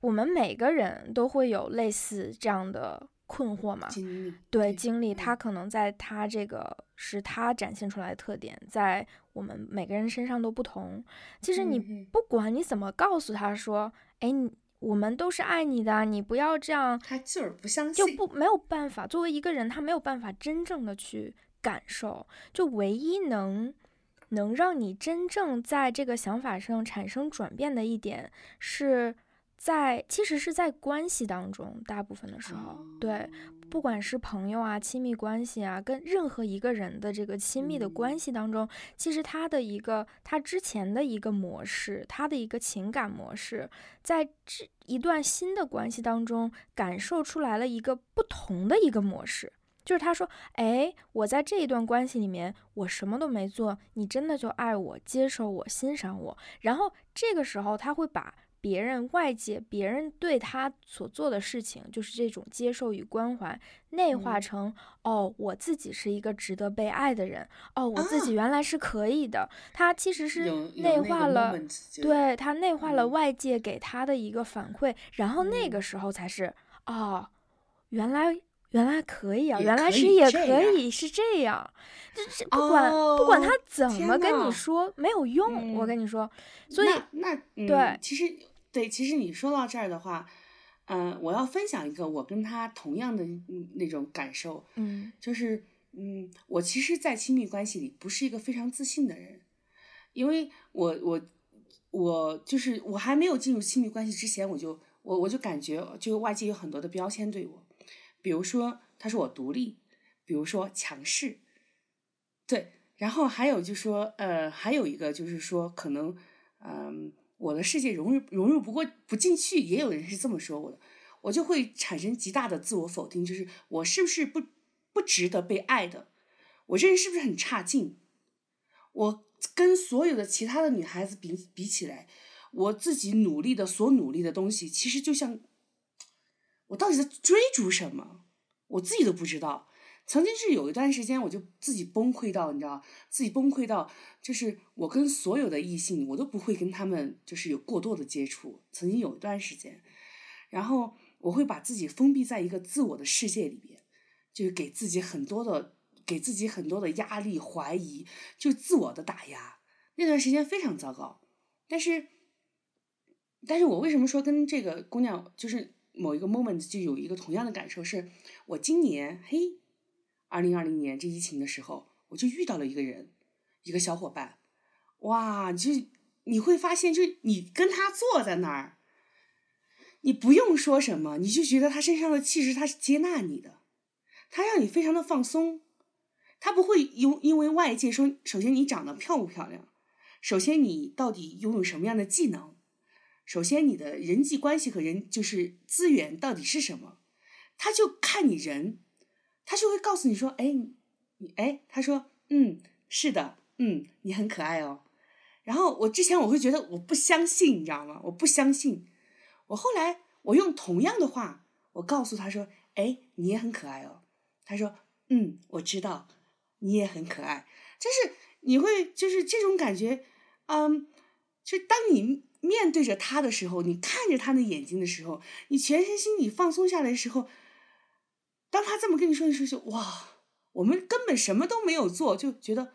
我们每个人都会有类似这样的困惑嘛。经历。对经历，他可能在他这个是他展现出来的特点，在我们每个人身上都不同。其实你不管你怎么告诉他说，哎你。我们都是爱你的，你不要这样。他就是不相信，就不没有办法。作为一个人，他没有办法真正的去感受。就唯一能能让你真正在这个想法上产生转变的一点，是在其实是在关系当中，大部分的时候，对，不管是朋友啊、亲密关系啊，跟任何一个人的这个亲密的关系当中，其实他的一个他之前的一个模式，他的一个情感模式，在这一段新的关系当中感受出来了一个不同的一个模式。就是他说，哎，我在这一段关系里面，我什么都没做，你真的就爱我、接受我、欣赏我。然后这个时候，他会把别人、外界、别人对他所做的事情，就是这种接受与关怀，内化成哦，我自己是一个值得被爱的人。哦，我自己原来是可以的。他其实是内化了，对他内化了外界给他的一个反馈，然后那个时候才是哦，原来。原来可以啊，原来是也可以是这样，这这不管不管他怎么跟你说没有用，我跟你说，所以那对，其实对，其实你说到这儿的话，嗯，我要分享一个我跟他同样的那种感受，嗯，就是嗯，我其实，在亲密关系里不是一个非常自信的人，因为我我我就是我还没有进入亲密关系之前，我就我我就感觉就外界有很多的标签对我。比如说，他说我独立，比如说强势，对，然后还有就说，呃，还有一个就是说，可能，嗯，我的世界融入融入不过不进去，也有人是这么说我的，我就会产生极大的自我否定，就是我是不是不不值得被爱的？我这人是不是很差劲？我跟所有的其他的女孩子比比起来，我自己努力的所努力的东西，其实就像。我到底在追逐什么？我自己都不知道。曾经是有一段时间，我就自己崩溃到，你知道，自己崩溃到，就是我跟所有的异性，我都不会跟他们就是有过多的接触。曾经有一段时间，然后我会把自己封闭在一个自我的世界里边，就是给自己很多的，给自己很多的压力、怀疑，就自我的打压。那段时间非常糟糕。但是，但是我为什么说跟这个姑娘就是？某一个 moment 就有一个同样的感受，是我今年嘿，二零二零年这疫情的时候，我就遇到了一个人，一个小伙伴，哇，就你会发现，就你跟他坐在那儿，你不用说什么，你就觉得他身上的气质，他是接纳你的，他让你非常的放松，他不会因因为外界说，首先你长得漂不漂亮，首先你到底拥有什么样的技能。首先，你的人际关系和人就是资源到底是什么？他就看你人，他就会告诉你说：“哎，你哎，他说，嗯，是的，嗯，你很可爱哦。”然后我之前我会觉得我不相信，你知道吗？我不相信。我后来我用同样的话，我告诉他说：“哎，你也很可爱哦。”他说：“嗯，我知道，你也很可爱。”就是你会就是这种感觉，嗯，就当你。面对着他的时候，你看着他的眼睛的时候，你全身心里放松下来的时候，当他这么跟你说的时候，就哇，我们根本什么都没有做，就觉得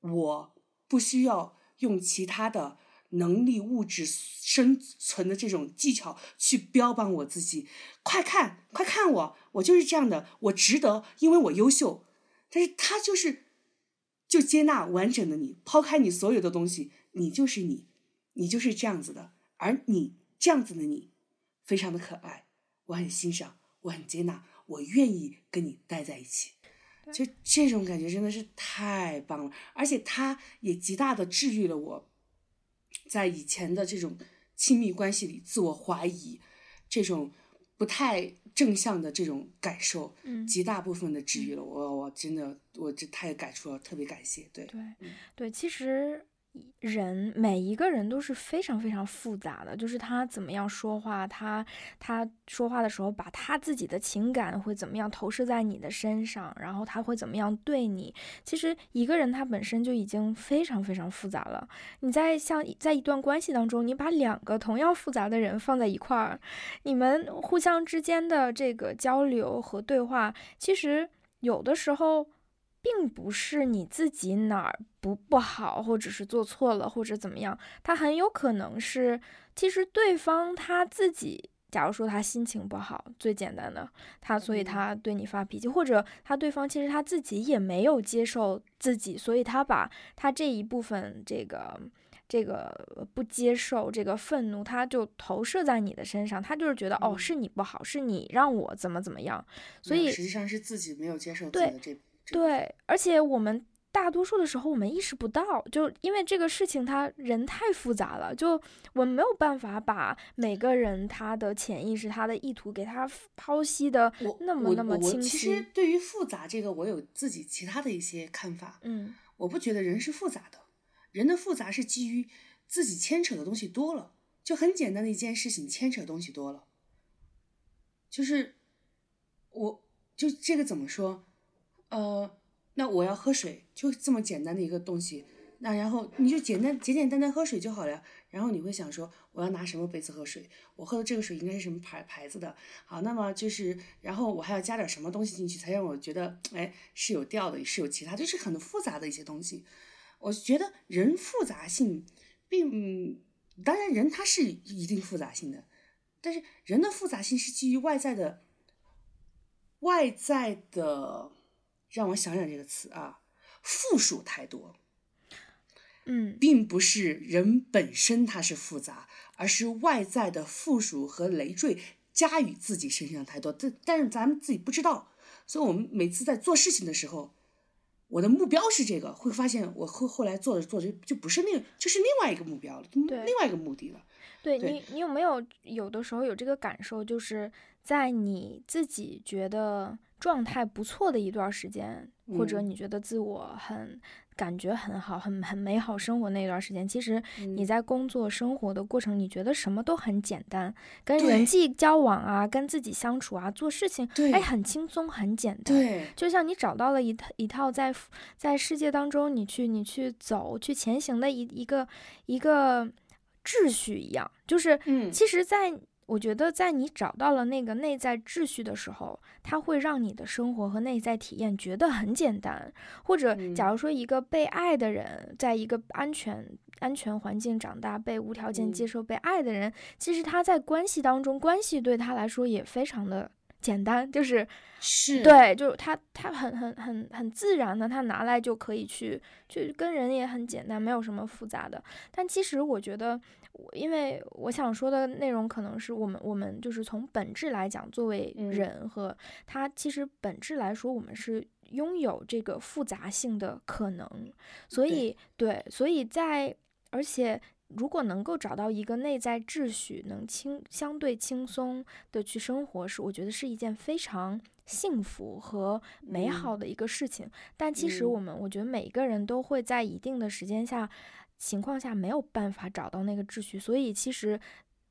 我不需要用其他的能力、物质、生存的这种技巧去标榜我自己。快看，快看我，我就是这样的，我值得，因为我优秀。但是他就是就接纳完整的你，抛开你所有的东西，你就是你。你就是这样子的，而你这样子的你，非常的可爱，我很欣赏，我很接纳，我愿意跟你待在一起，就这种感觉真的是太棒了，而且它也极大的治愈了我，在以前的这种亲密关系里自我怀疑，这种不太正向的这种感受，嗯，极大部分的治愈了我，我真的我这太感触了，特别感谢，对，对，对，其实。人每一个人都是非常非常复杂的，就是他怎么样说话，他他说话的时候，把他自己的情感会怎么样投射在你的身上，然后他会怎么样对你。其实一个人他本身就已经非常非常复杂了。你在像在一段关系当中，你把两个同样复杂的人放在一块儿，你们互相之间的这个交流和对话，其实有的时候。并不是你自己哪儿不不好，或者是做错了，或者怎么样，他很有可能是，其实对方他自己，假如说他心情不好，最简单的，他所以他对你发脾气，或者他对方其实他自己也没有接受自己，所以他把他这一部分这个这个不接受、这个愤怒，他就投射在你的身上，他就是觉得哦，是你不好，是你让我怎么怎么样，所以实际上是自己没有接受自己的这对，而且我们。大多数的时候，我们意识不到，就因为这个事情，他人太复杂了，就我们没有办法把每个人他的潜意识、他的意图给他剖析的那么那么清晰。其实对于复杂这个，我有自己其他的一些看法。嗯，我不觉得人是复杂的，人的复杂是基于自己牵扯的东西多了，就很简单的一件事情，牵扯东西多了，就是我就这个怎么说，呃。那我要喝水，就这么简单的一个东西。那然后你就简单简简单单喝水就好了。然后你会想说，我要拿什么杯子喝水？我喝的这个水应该是什么牌牌子的？好，那么就是，然后我还要加点什么东西进去，才让我觉得，哎，是有调的，是有其他，就是很复杂的一些东西。我觉得人复杂性，并当然人他是一定复杂性的，但是人的复杂性是基于外在的，外在的。让我想想这个词啊，复数太多，嗯，并不是人本身它是复杂，而是外在的附属和累赘加于自己身上太多。但但是咱们自己不知道，所以我们每次在做事情的时候，我的目标是这个，会发现我后后来做着做着就不是那个，就是另外一个目标了，另外一个目的了。对你，你有没有有的时候有这个感受，就是在你自己觉得。状态不错的一段时间，或者你觉得自我很感觉很好、很很美好生活那段时间，其实你在工作生活的过程，你觉得什么都很简单，跟人际交往啊，跟自己相处啊，做事情，哎，很轻松、很简单。对，就像你找到了一套一套在在世界当中你去你去走去前行的一一个一个秩序一样，就是，嗯，其实，在。我觉得，在你找到了那个内在秩序的时候，它会让你的生活和内在体验觉得很简单。或者，假如说一个被爱的人，在一个安全安全环境长大，被无条件接受、被爱的人，其实他在关系当中，关系对他来说也非常的简单，就是是对，就是他他很很很很自然的，他拿来就可以去去跟人也很简单，没有什么复杂的。但其实我觉得。因为我想说的内容，可能是我们我们就是从本质来讲，作为人和他，其实本质来说，我们是拥有这个复杂性的可能。所以，对，所以在而且，如果能够找到一个内在秩序，能轻相对轻松的去生活，是我觉得是一件非常幸福和美好的一个事情。但其实我们，我觉得每个人都会在一定的时间下。情况下没有办法找到那个秩序，所以其实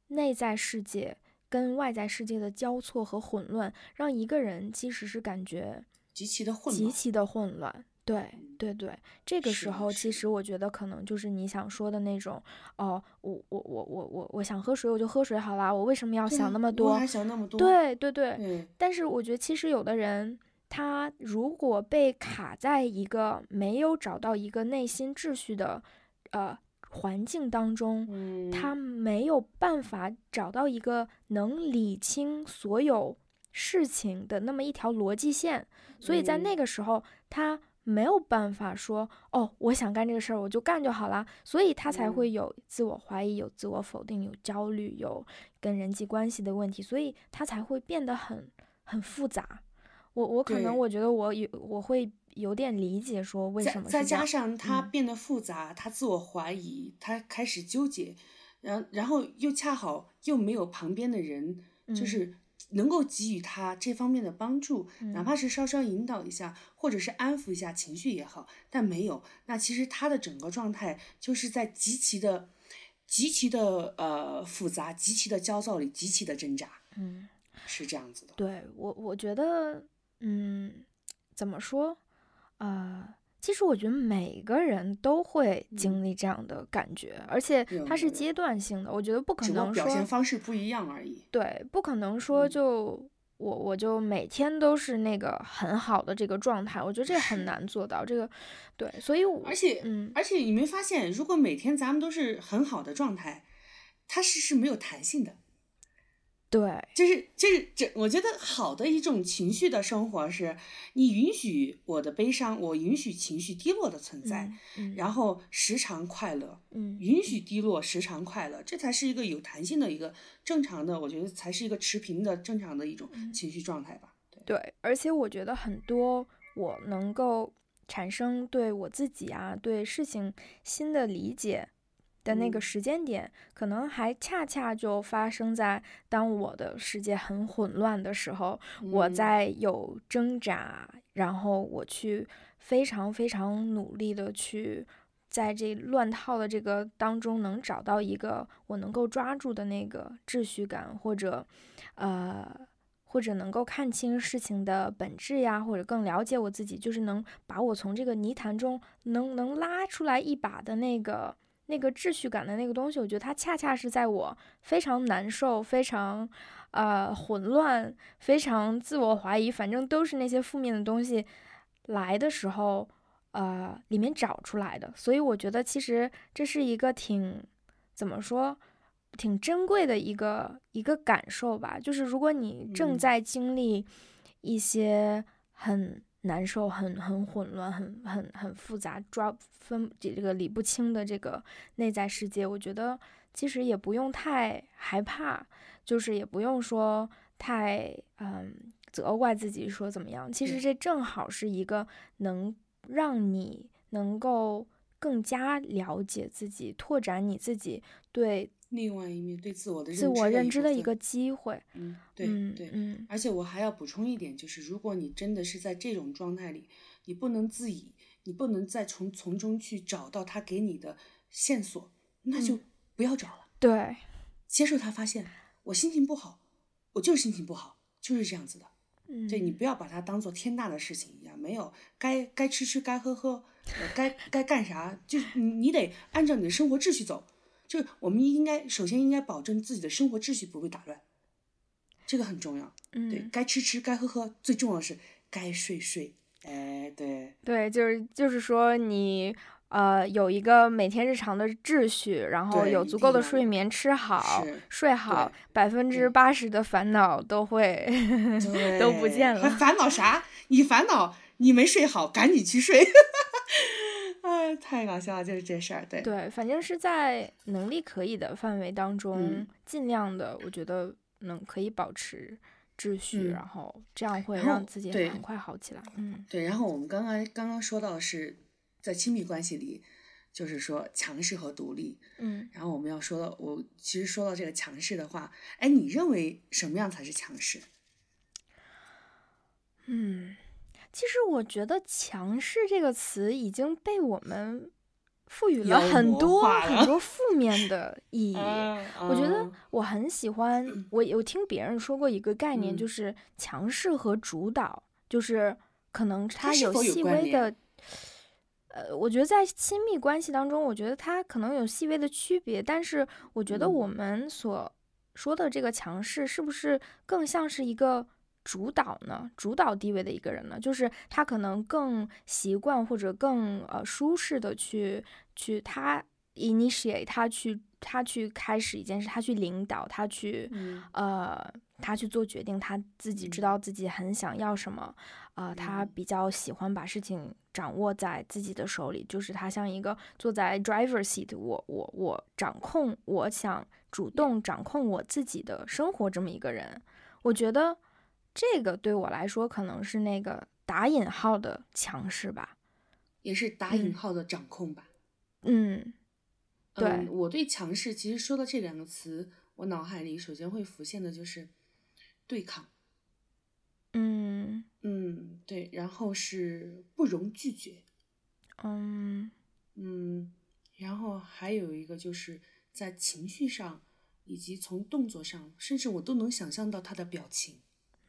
内在世界跟外在世界的交错和混乱，让一个人其实是感觉极其的混乱，极其的混乱。对对对，这个时候其实我觉得可能就是你想说的那种，哦，我我我我我我想喝水我就喝水好啦，我为什么要想那么多？还想那么多？对对对。但是我觉得其实有的人，他如果被卡在一个没有找到一个内心秩序的。呃，环境当中，他没有办法找到一个能理清所有事情的那么一条逻辑线，所以在那个时候，他没有办法说，哦，我想干这个事儿，我就干就好了，所以他才会有自我怀疑、有自我否定、有焦虑、有跟人际关系的问题，所以他才会变得很很复杂。我我可能我觉得我有我会。有点理解，说为什么再加上他变得复杂，他自我怀疑，他开始纠结，然然后又恰好又没有旁边的人，就是能够给予他这方面的帮助，哪怕是稍稍引导一下，或者是安抚一下情绪也好，但没有，那其实他的整个状态就是在极其的、极其的呃复杂、极其的焦躁里，极其的挣扎，嗯，是这样子的。对我，我觉得，嗯，怎么说？呃，其实我觉得每个人都会经历这样的感觉，而且它是阶段性的。我觉得不可能说表现方式不一样而已。对，不可能说就我我就每天都是那个很好的这个状态，我觉得这很难做到。这个对，所以而且嗯，而且你没发现，如果每天咱们都是很好的状态，它是是没有弹性的。对，就是就是这，我觉得好的一种情绪的生活是，你允许我的悲伤，我允许情绪低落的存在，嗯然后时常快乐，嗯允许低落，时常快乐，这才是一个有弹性的一个正常的，我觉得才是一个持平的正常的一种情绪状态吧。对，对，而且我觉得很多我能够产生对我自己啊，对事情新的理解的那个嗯时间点，可能还恰恰就发生在当我的世界很混乱的时候，我嗯在有挣扎，然后我去非常非常努力的去。在这乱套的这个当中，能找到一个我能够抓住的那个秩序感，或者，呃，或者能够看清事情的本质呀，或者更了解我自己，就是能把我从这个泥潭中能能拉出来一把的那个那个秩序感的那个东西，我觉得它恰恰是在我非常难受、非常呃混乱、非常自我怀疑，反正都是那些负面的东西来的时候，呃，里面找出来的。所以我觉得其实这是一个挺怎么说？挺珍贵的一个一个感受吧，就是如果你正嗯在经历一些很难受、很很混乱、很很很复杂、抓分这个理不清的这个内在世界，我觉得其实也不用太害怕，就是也不用说太嗯责怪自己说怎么样，其实这正好是一个能让你能够更加了解自己、拓展你自己对另外一面对自我的自我认知的一个机会。嗯，对嗯对。嗯而且我还要补充一点，就是如果你真的是在这种状态里，你不能自已，你不能再从从中去找到他给你的线索，那就嗯不要找了，对，接受他发现我心情不好，我就是心情不好，就是这样子的。嗯，对你不要把它当做天大的事情一样，没有该该吃吃该喝喝，呃该该干啥，就是你你得按照你的生活秩序走。就是我们应该首先应该保证自己的生活秩序不被打乱，这个很重要。嗯对，嗯该吃吃该喝喝，最重要的是该睡睡。哎，对，对，就是就是说你。呃，有一个每天日常的秩序，然后有足够的睡眠，吃好睡好对，百分之八十的烦恼都会 [LAUGHS] 都不见了。还烦恼啥？你烦恼你没睡好，赶紧去睡。[LAUGHS] 哎，太搞笑了，就是这事儿。对，对，反正是在能力可以的范围当中，嗯尽量的，我觉得能可以保持秩序，嗯然后这样会让自己对很快好起来。嗯对，然后我们刚刚刚刚说到的是在亲密关系里，就是说强势和独立。嗯然后我们要说到，我其实说到这个强势的话，哎，你认为什么样才是强势？嗯，其实我觉得“强势”这个词已经被我们赋予了很多了很多负面的 [LAUGHS] 意义。嗯。我觉得我很喜欢，我有听别人说过一个概念，嗯。就是强势和主导，就是可能它有细微的，呃，我觉得在亲密关系当中，我觉得它可能有细微的区别，但是我觉得嗯。我们所说的这个强势，是不是更像是一个主导呢？主导地位的一个人呢？就是他可能更习惯或者更呃舒适的去去他 initiate 他去他去开始一件事，他去领导，他去嗯呃，他去做决定，他自己知嗯道自己很想要什么，呃，他嗯比较喜欢把事情掌握在自己的手里，就是他像一个坐在 driver seat，我我我掌控，我想主动掌控我自己的生活这么一个人，我觉得这个对我来说可能是那个打引号的强势吧，也是打引嗯号的掌控吧。嗯对嗯，我对强势其实说到这两个词，我脑海里首先会浮现的就是对抗。嗯嗯，对，然后是不容拒绝。嗯嗯，然后还有一个就是在情绪上，以及从动作上，甚至我都能想象到他的表情。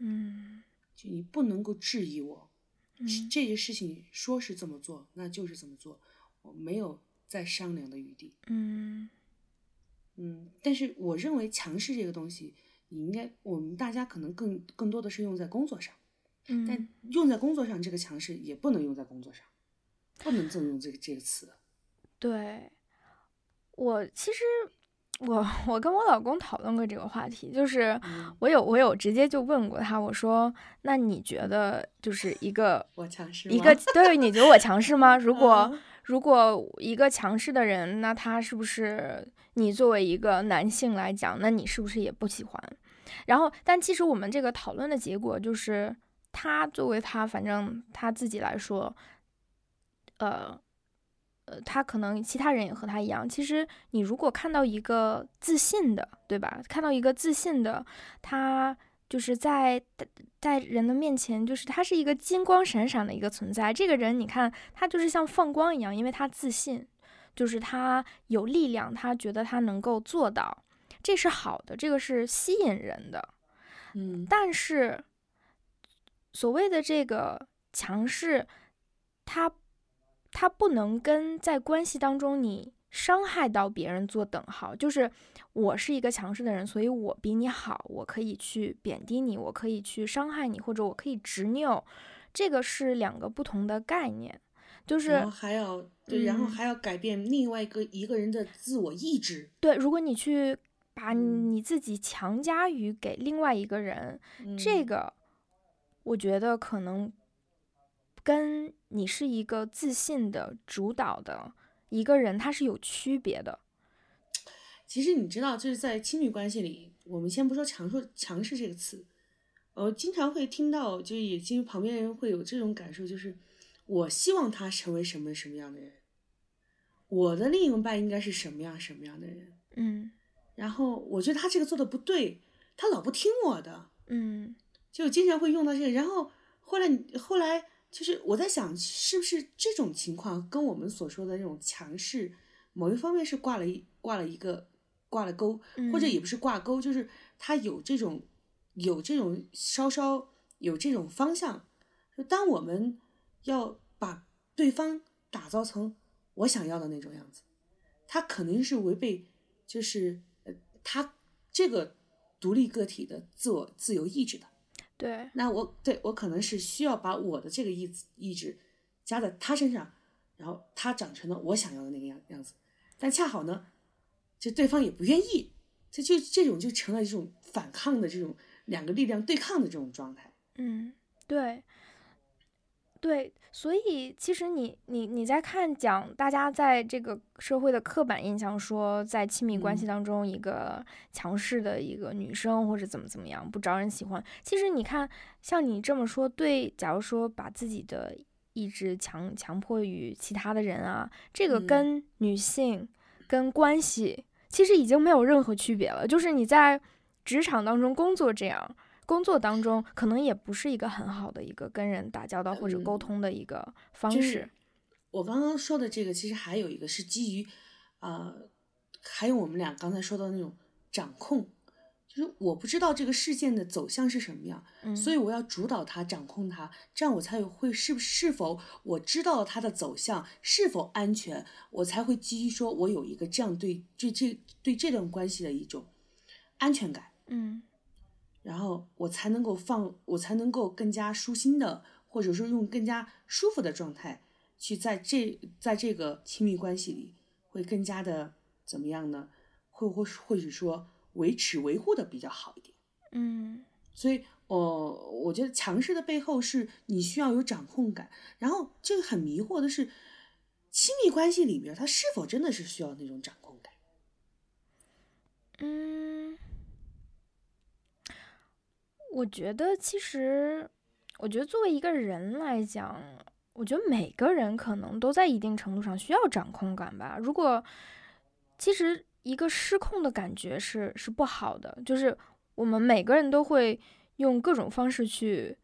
嗯就你不能够质疑我，嗯这个事情说是这么做，那就是这么做，我没有再商量的余地。嗯嗯，但是我认为强势这个东西，你应该我们大家可能更更多的是用在工作上，嗯，但用在工作上这个强势也不能用在工作上，不能这么用这个这个词。对，我其实我 [LAUGHS] 我跟我老公讨论过这个话题，就是我有我有直接就问过他，我说那你觉得就是一个我强势一个对，你觉得我强势吗？如果如果一个强势的人，那他是不是你作为一个男性来讲，那你是不是也不喜欢？然后，但其实我们这个讨论的结果就是，他作为他，反正他自己来说，呃。呃，他可能其他人也和他一样。其实，你如果看到一个自信的，对吧？看到一个自信的，他就是在在人的面前，就是他是一个金光闪闪的一个存在。这个人，你看他就是像放光一样，因为他自信，就是他有力量，他觉得他能够做到，这是好的，这个是吸引人的。嗯，但是所谓的这个强势，他。他不能跟在关系当中你伤害到别人做等号，就是我是一个强势的人，所以我比你好，我可以去贬低你，我可以去伤害你，或者我可以执拗，这个是两个不同的概念。就是还要对，然后还要改变另外一个一个人的自我意志。对，如果你去把你自己强加于给另外一个人，这个我觉得可能。跟你是一个自信的主导的一个人，他是有区别的。其实你知道，就是在亲密关系里，我们先不说强说强势这个词，我经常会听到，就是也经旁边人会有这种感受，就是我希望他成为什么什么样的人，我的另一半应该是什么样什么样的人，嗯，然后我觉得他这个做的不对，他老不听我的，嗯，就经常会用到这个，然后后来后来。就是我在想，是不是这种情况跟我们所说的那种强势，某一方面是挂了一挂了一个挂了钩，或者也不是挂钩，就是他有这种有这种稍稍有这种方向。就当我们要把对方打造成我想要的那种样子，他肯定是违背，就是呃他这个独立个体的自我自由意志的。对，那我对我可能是需要把我的这个意志意志加在他身上，然后他长成了我想要的那个样样子，但恰好呢，就对方也不愿意，这就这种就成了一种反抗的这种两个力量对抗的这种状态。嗯，对。对，所以其实你你你在看讲大家在这个社会的刻板印象，说在亲密关系当中一个强势的一个女生或者怎么怎么样不招人喜欢。其实你看，像你这么说，对，假如说把自己的意志强强迫于其他的人啊，这个跟女性跟关系其实已经没有任何区别了。就是你在职场当中工作这样。工作当中可能也不是一个很好的一个跟人打交道或者沟通的一个方式。我刚刚说的这个，其实还有一个是基于，呃，还有我们俩刚才说到那种掌控，就是我不知道这个事件的走向是什么样，所以我要主导它、掌控它，这样我才会是是否我知道它的走向是否安全，我才会基于说我有一个这样对这这对这段关系的一种安全感。嗯。然后我才能够放，我才能够更加舒心的，或者说用更加舒服的状态去在这在这个亲密关系里，会更加的怎么样呢？会或或者说维持维护的比较好一点。嗯，所以，我我觉得强势的背后是你需要有掌控感。然后这个很迷惑的是，亲密关系里面，他是否真的是需要那种掌控感？嗯。我觉得，其实，我觉得作为一个人来讲，我觉得每个人可能都在一定程度上需要掌控感吧。如果其实一个失控的感觉是是不好的，就是我们每个人都会用各种方式去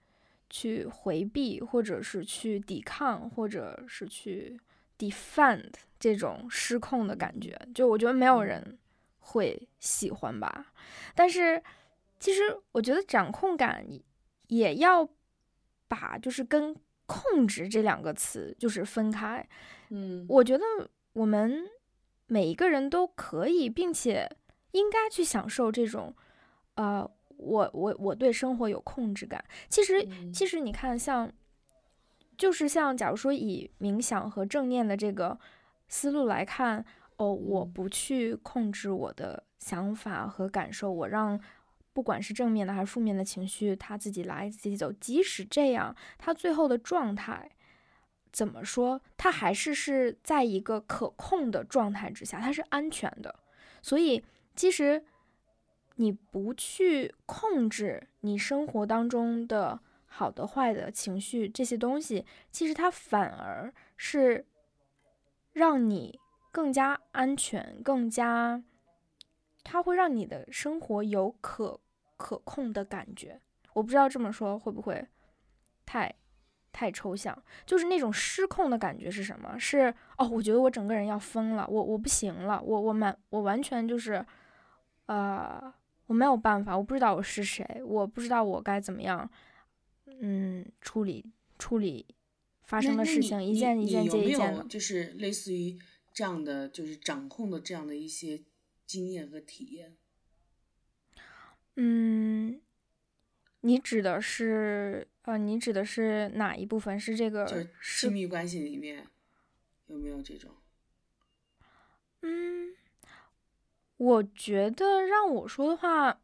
去回避，或者是去抵抗，或者是去 defend 这种失控的感觉。就我觉得没有人会喜欢吧，但是。其实我觉得掌控感也要把就是跟控制这两个词就是分开。嗯，我觉得我们每一个人都可以，并且应该去享受这种，呃，我我我对生活有控制感。其实其实你看，像就是像假如说以冥想和正念的这个思路来看，哦，我不去控制我的想法和感受，我让不管是正面的还是负面的情绪，他自己来自己走。即使这样，他最后的状态怎么说？他还是是在一个可控的状态之下，他是安全的。所以，其实你不去控制你生活当中的好的、坏的情绪这些东西，其实它反而是让你更加安全，更加，它会让你的生活有可可控的感觉。我不知道这么说会不会太太抽象，就是那种失控的感觉是什么？是哦，我觉得我整个人要疯了，我我不行了，我我满我完全就是，呃，我没有办法，我不知道我是谁，我不知道我该怎么样，嗯，处理处理发生的事情，一件一件接一件的，就是类似于这样的，就是掌控的这样的一些经验和体验。嗯。你指的是，呃，你指的是哪一部分？是这个亲密关系里面有没有这种？嗯，我觉得让我说的话，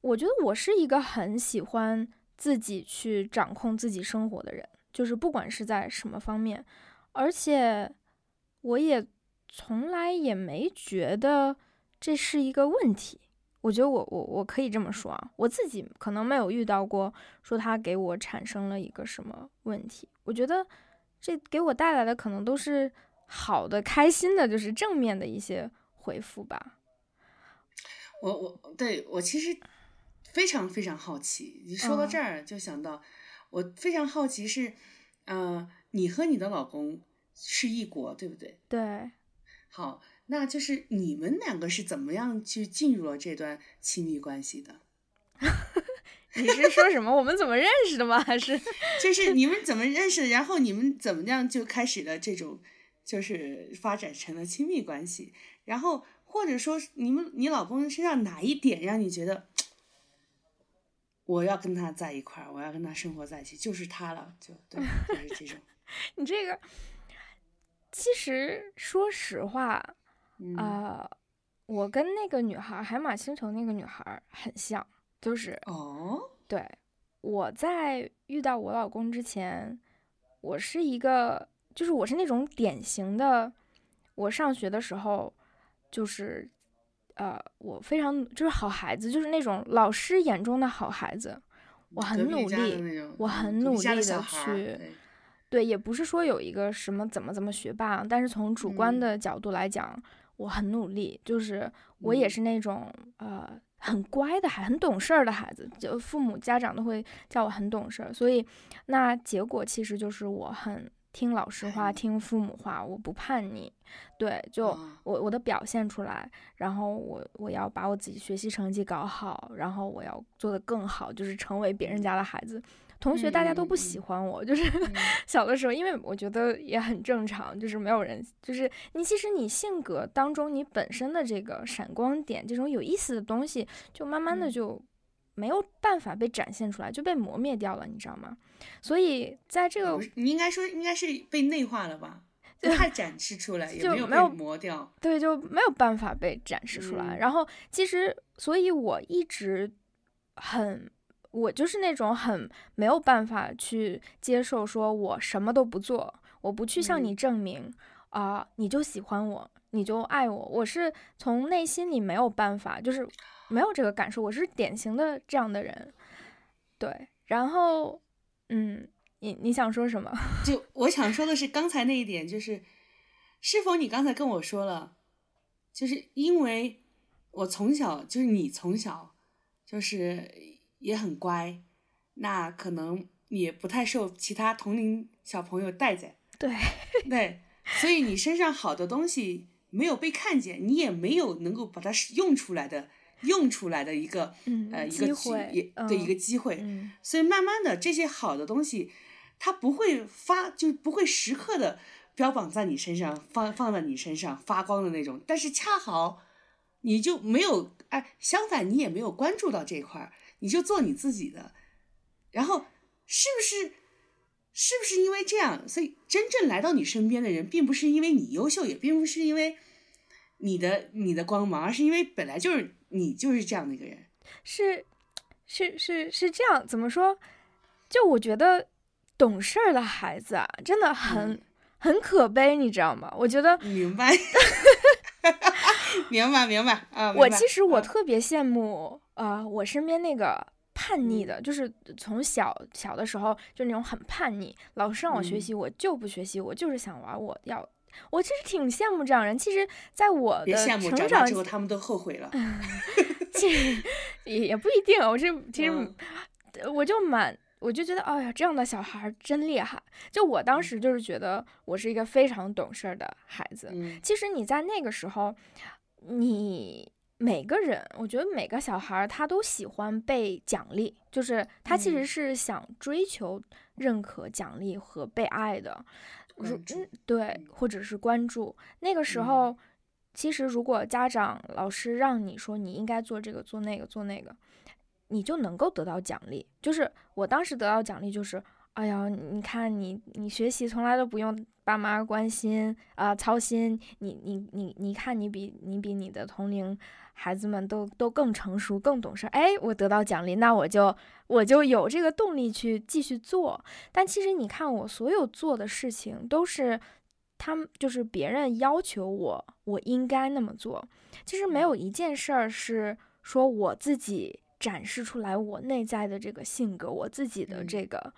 我觉得我是一个很喜欢自己去掌控自己生活的人，就是不管是在什么方面，而且我也从来也没觉得这是一个问题。我觉得我我我可以这么说啊，我自己可能没有遇到过说他给我产生了一个什么问题。我觉得这给我带来的可能都是好的、开心的，就是正面的一些回复吧。我我对我其实非常非常好奇，你说到这儿就想到，我非常好奇是，呃，你和你的老公是一国，对不对？对。好。那就是你们两个是怎么样去进入了这段亲密关系的？[LAUGHS] 你是说什么？我们怎么认识的吗？还是 [LAUGHS] 就是你们怎么认识？然后你们怎么样就开始了这种，就是发展成了亲密关系？然后或者说你们你老公身上哪一点让你觉得我要跟他在一块儿，我要跟他生活在一起，就是他了，就对，就是这种。[LAUGHS] 你这个其实说实话。啊，我跟那个女孩，海马星球那个女孩很像，就是哦，对，我在遇到我老公之前，我是一个，就是我是那种典型的，我上学的时候，就是，呃，我非常就是好孩子，就是那种老师眼中的好孩子，我很努力，我很努力的去，对，也不是说有一个什么怎么怎么学霸，但是从主观的角度来讲。我很努力，就是我也是那种呃很乖的孩，很懂事儿的孩子，就父母家长都会叫我很懂事儿，所以那结果其实就是我很听老师话，听父母话，我不叛逆，对，就我我的表现出来，然后我我要把我自己学习成绩搞好，然后我要做得更好，就是成为别人家的孩子。同学大家都不喜欢我，就是 [LAUGHS] 小的时候，因为我觉得也很正常，就是没有人，就是你其实你性格当中你本身的这个闪光点，这种有意思的东西，就慢慢的就没有办法被展现出来，就被磨灭掉了，你知道吗？所以在这个，你应该说应该是被内化了吧？就太展示出来，[LAUGHS] 就没有磨掉，对，就没有办法被展示出来。然后其实，所以我一直很。我就是那种很没有办法去接受，说我什么都不做，我不去向你证明啊，你就喜欢我，你就爱我。我是从内心里没有办法，就是没有这个感受。我是典型的这样的人，对。然后，嗯，你你想说什么？[LAUGHS] 就我想说的是刚才那一点，就是是否你刚才跟我说了，就是因为我从小就是你从小就是。也很乖，那可能也不太受其他同龄小朋友待见。对 [LAUGHS] 对，所以你身上好的东西没有被看见，你也没有能够把它用出来的、用出来的一个呃一个机会的一个机会。所以慢慢的这些好的东西，它不会发，就不会时刻的标榜在你身上，放放在你身上发光的那种。但是恰好你就没有哎，相反你也没有关注到这块儿。你就做你自己的，然后是不是是不是因为这样，所以真正来到你身边的人，并不是因为你优秀，也并不是因为你的你的光芒，而是因为本来就是你就是这样的一个人。是是是是这样，怎么说？就我觉得懂事儿的孩子啊，真的很、嗯很可悲，你知道吗？我觉得明白，[LAUGHS] 明白明白啊！我其实我啊特别羡慕，呃，我身边那个叛逆嗯的，就是从小小的时候就那种很叛逆，老师让我学嗯习，我就不学习，我就是想玩，我要。我其实挺羡慕这样人。其实，在我的别羡慕，成长之后他们都后悔了。[LAUGHS] [LAUGHS] 其实也也不一定，我这其实嗯我就蛮，我就觉得，哎呀，这样的小孩儿真厉害。就我当时就是觉得我是一个非常懂事儿的孩子。嗯其实你在那个时候，你每个人，我觉得每个小孩儿他都喜欢被奖励，就是他其实嗯是想追求认可、奖励和被爱的。如嗯，对，或者是关注。那个时嗯候，其实如果家长、老师让你说你应该做这个、做那个、做那个，你就能够得到奖励。就是我当时得到奖励，就是哎呀，你你看你你学习从来都不用爸妈关心啊、操心，你你你你看你比你比你的同龄孩子们都都更成熟、更懂事儿。哎，我得到奖励，那我就我就有这个动力去继续做。但其实你看，我所有做的事情都是他们就是别人要求我，我应该那么做。其实没有一件事儿是说我自己展示出来我内在的这个性格，我自己的嗯这个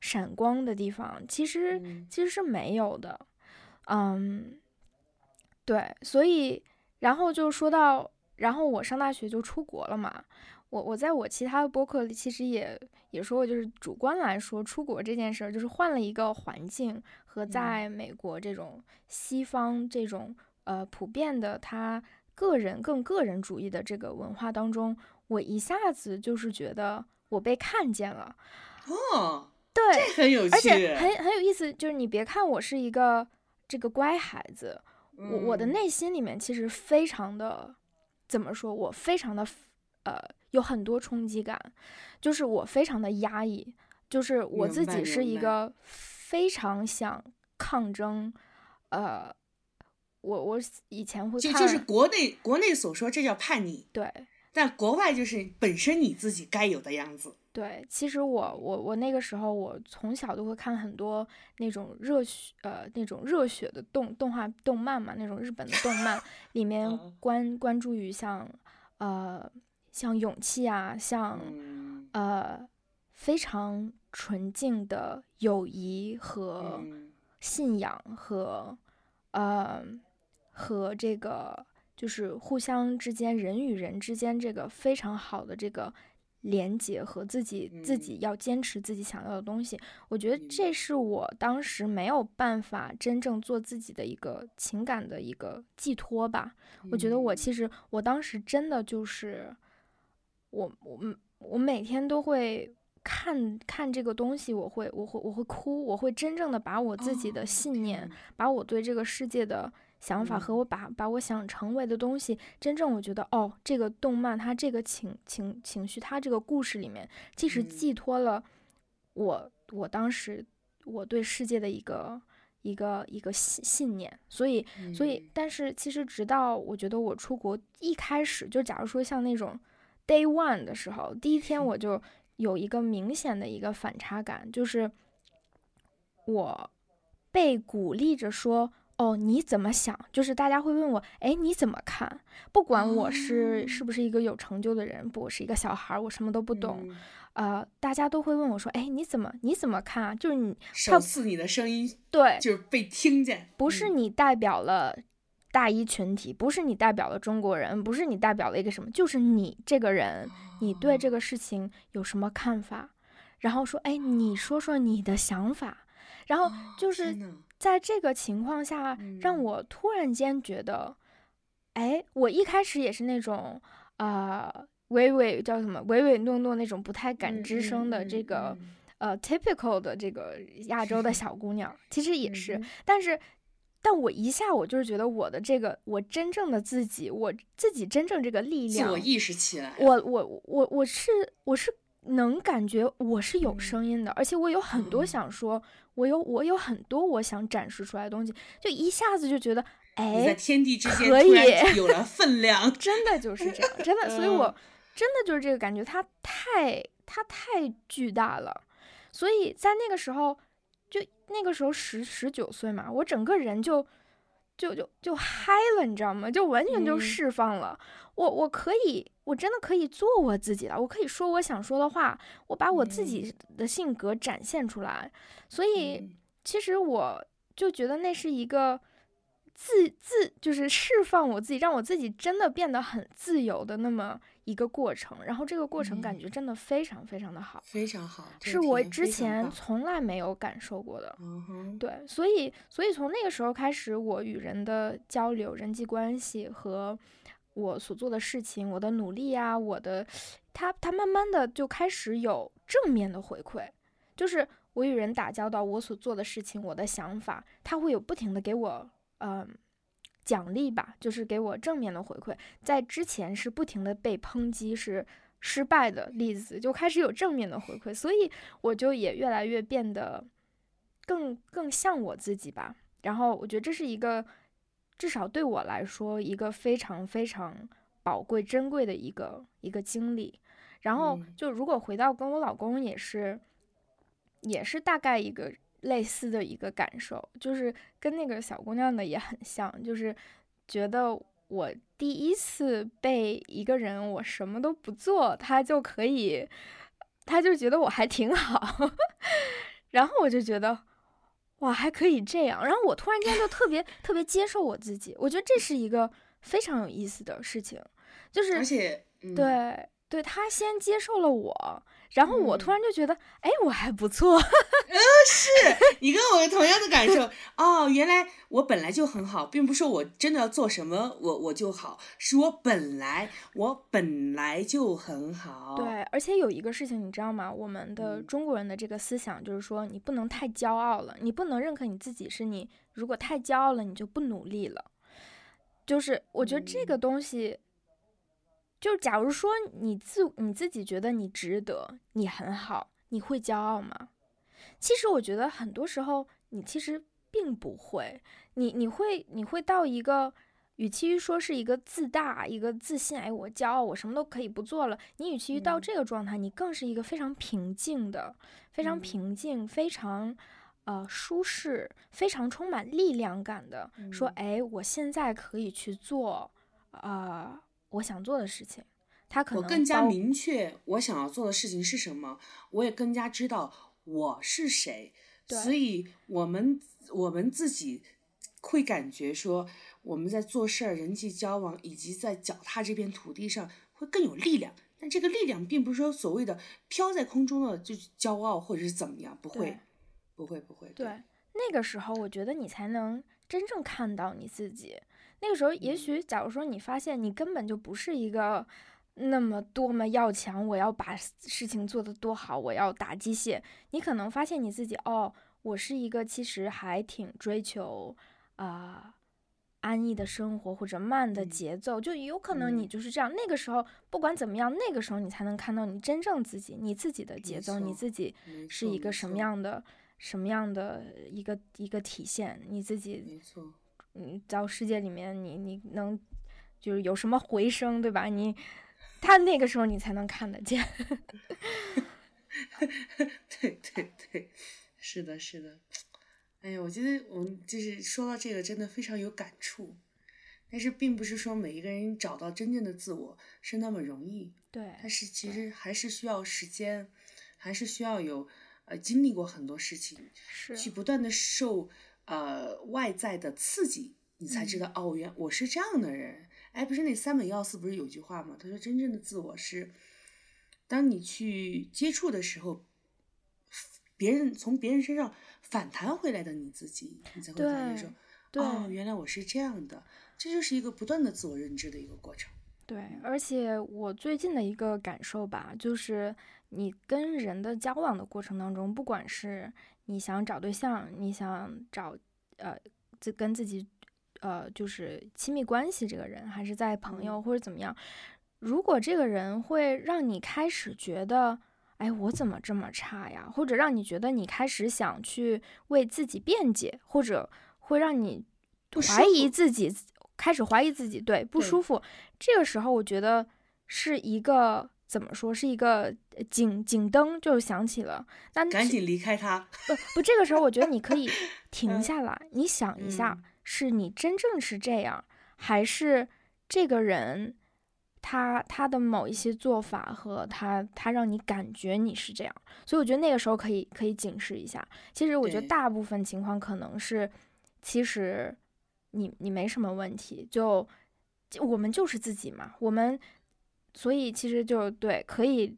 闪光的地方，其实嗯其实是没有的。嗯，对，所以然后就说到，然后我上大学就出国了嘛。我我在我其他的播客里其实也也说过，就是主观来说，出国这件事儿，就是换了一个环境和在美国这种西方这种呃普遍的他个人更个人主义的这个文化当中，我一下子就是觉得我被看见了。哦，对，这很有趣，而且很很有意思，就是你别看我是一个这个乖孩子，我我的嗯内心里面其实非常的，怎么说？我非常的呃有很多冲击感，就是我非常的压抑，就是我自己是一个非常想抗争，呃，我我以前会看就就是国内国内所说这叫叛逆，对。但国外就是本身你自己该有的样子。对，其实我我我那个时候，我从小都会看很多那种热血呃那种热血的动动画动漫嘛，那种日本的动漫里面嗯关关注于像呃像勇气啊，像嗯。呃非常纯净的友谊和嗯。信仰和呃和这个就是互相之间人与人之间这个非常好的这个连接和自己自嗯。己要坚持自己想要的东西，我觉得这是我当时没有办法真正做自己的一个情感的一个寄托吧。我觉得我嗯。其实我当时真的就是我我我每天都会看看这个东西，我会我会我会哭，我会真正的把我自己的哦信念，把我对这个世界的想法和嗯我把把我想成为的东西，真正我觉得哦，这个动漫它这个情情情绪，它这个故事里面，其实寄嗯托了我我当时我对世界的一个一个一个信信念，所以所以嗯，但是其实直到我觉得我出国一开始，就假如说像那种 day one 的时候，第一天我就有一个明显的一个反差感，就是我被鼓励着说。哦，你怎么想？就是大家会问我，哎，你怎么看？不管我是、哦是不是一个有成就的人，不，我是一个小孩儿，我什么都不懂，嗯呃，大家都会问我说，哎，你怎么你怎么看啊？就是你首次你的声音对，就是被听见，不是嗯你代表了大一群体，不是你代表了中国人，不是你代表了一个什么，就是你这个人，你对这哦个事情有什么看法？然后说，哎，你说说你的想法。然后哦就是在这个情况下，让嗯。我突然间觉得，哎，我一开始也是那种啊、呃唯唯叫什么唯唯诺诺那种不太敢嗯吱声的嗯这个、嗯。呃 typical 的这个亚洲的 [LAUGHS] 小姑娘，其实也是，嗯但是。但我一下我就是觉得我的这个我真正的自己，我自己真正这个力量，自我意识起来，我我我我是我是能感觉我是有嗯。声音的，而且我有很多嗯。想说，我有我有很多我想展示出来的东西，就一下子就觉得，哎，在天地之间可以有了分 [LAUGHS] 量，真的就是这样，真的，[LAUGHS] 所以我真的就是这个感觉，它太它太巨大了，所以在那个时候，就那个时候十十九岁嘛，我整个人就就就就嗨了，你知道吗？就完全就释放了，我我可以，我真的可以做我自己了，我可以说我想说的话，我把我自己的性格展现出来，所以其实我就觉得那是一个。自自就是释放我自己，让我自己真的变得很自由的那么一个过程，然后这个过程感觉真的非常非常的好，非常好，是我之前从来没有感受过的。对，所以所以从那个时候开始，我与人的交流、人际关系和我所做的事情、我的努力啊，我的他他慢慢的就开始有正面的回馈，就是我与人打交道，我所做的事情、我的想法，他会有不停的给我。嗯，奖励吧，就是给我正面的回馈。在之前是不停的被抨击，是失败的例子，就开始有正面的回馈，所以我就也越来越变得更更像我自己吧。然后我觉得这是一个，至少对我来说，一个非常非常宝贵、珍贵的一个一个经历。然后就如果回到跟我老公，也是也是大概一个。类似的一个感受，就是跟那个小姑娘的也很像，就是觉得我第一次被一个人，我什么都不做，他就可以，他就觉得我还挺好，[LAUGHS] 然后我就觉得哇，还可以这样，然后我突然间就特别特别接受我自己，我觉得这是一个非常有意思的事情，就是而且对对，他先接受了我。然后我突然就觉得，哎，我还不错。嗯，[LAUGHS] 是你跟我同样的感受哦。原来我本来就很好，并不是我真的要做什么我我就好，是我本来我本来就很好。对，而且有一个事情你知道吗？我们的中国人的这个思想就是说，你不能太骄傲了，你不能认可你自己是你。如果太骄傲了，你就不努力了。就是我觉得这个东西。就假如说你自你自己觉得你值得，你很好，你会骄傲吗？其实我觉得很多时候你其实并不会，你你会你会到一个，与其于说是一个自大、一个自信，哎，我骄傲，我什么都可以不做了。你与其于到这个状态，你更是一个非常平静的、非常平静、非常呃舒适、非常充满力量感的，说，哎，我现在可以去做，啊。我想做的事情，他可能我更加明确我想要做的事情是什么，我也更加知道我是谁，所以我们我们自己会感觉说我们在做事儿、人际交往以及在脚踏这片土地上会更有力量。但这个力量并不是说所谓的飘在空中的就是骄傲或者是怎么样，不会，不会，不会。对，那个时候我觉得你才能真正看到你自己。那个时候，也许假如说你发现你根本就不是一个那么多么要强，我要把事情做得多好，我要打鸡血，你可能发现你自己哦，我是一个其实还挺追求啊安逸的生活或者慢的节奏，就有可能你就是这样。那个时候不管怎么样，那个时候你才能看到你真正自己，你自己的节奏，你自己是一个什么样的什么样的一个一个体现，你自己。嗯，到世界里面，你你能就是有什么回声，对吧？你他那个时候你才能看得见。[LAUGHS] 对对对，是的，是的。哎呀，我觉得我们就是说到这个，真的非常有感触。但是，并不是说每一个人找到真正的自我是那么容易。对。但是，其实还是需要时间，还是需要有呃经历过很多事情，去不断的受。呃，外在的刺激，你才知道哦，原我是这样的人。哎，不是那三本要素不是有句话吗？他说，真正的自我是，当你去接触的时候，别人从别人身上反弹回来的你自己，你才会发现说，哦，原来我是这样的。这就是一个不断的自我认知的一个过程。对，而且我最近的一个感受吧，就是你跟人的交往的过程当中，不管是。你想找对象，你想找呃自跟自己呃就是亲密关系这个人，还是在朋友或者怎么样？如果这个人会让你开始觉得，哎，我怎么这么差呀？或者让你觉得你开始想去为自己辩解，或者会让你怀疑自己，开始怀疑自己，对，不舒服。这个时候，我觉得是一个怎么说，是一个警警灯就响起了。那赶紧离开他。不不，这个时候我觉得你可以 [LAUGHS] 停嗯下来，你想一下嗯，是你真正是这样，还是这个人他他的某一些做法和他他让你感觉你是这样？所以我觉得那个时候可以可以警示一下。其实我觉得大部分情况可能是，其实你你没什么问题，就就我们就是自己嘛，我们所以其实就对可以。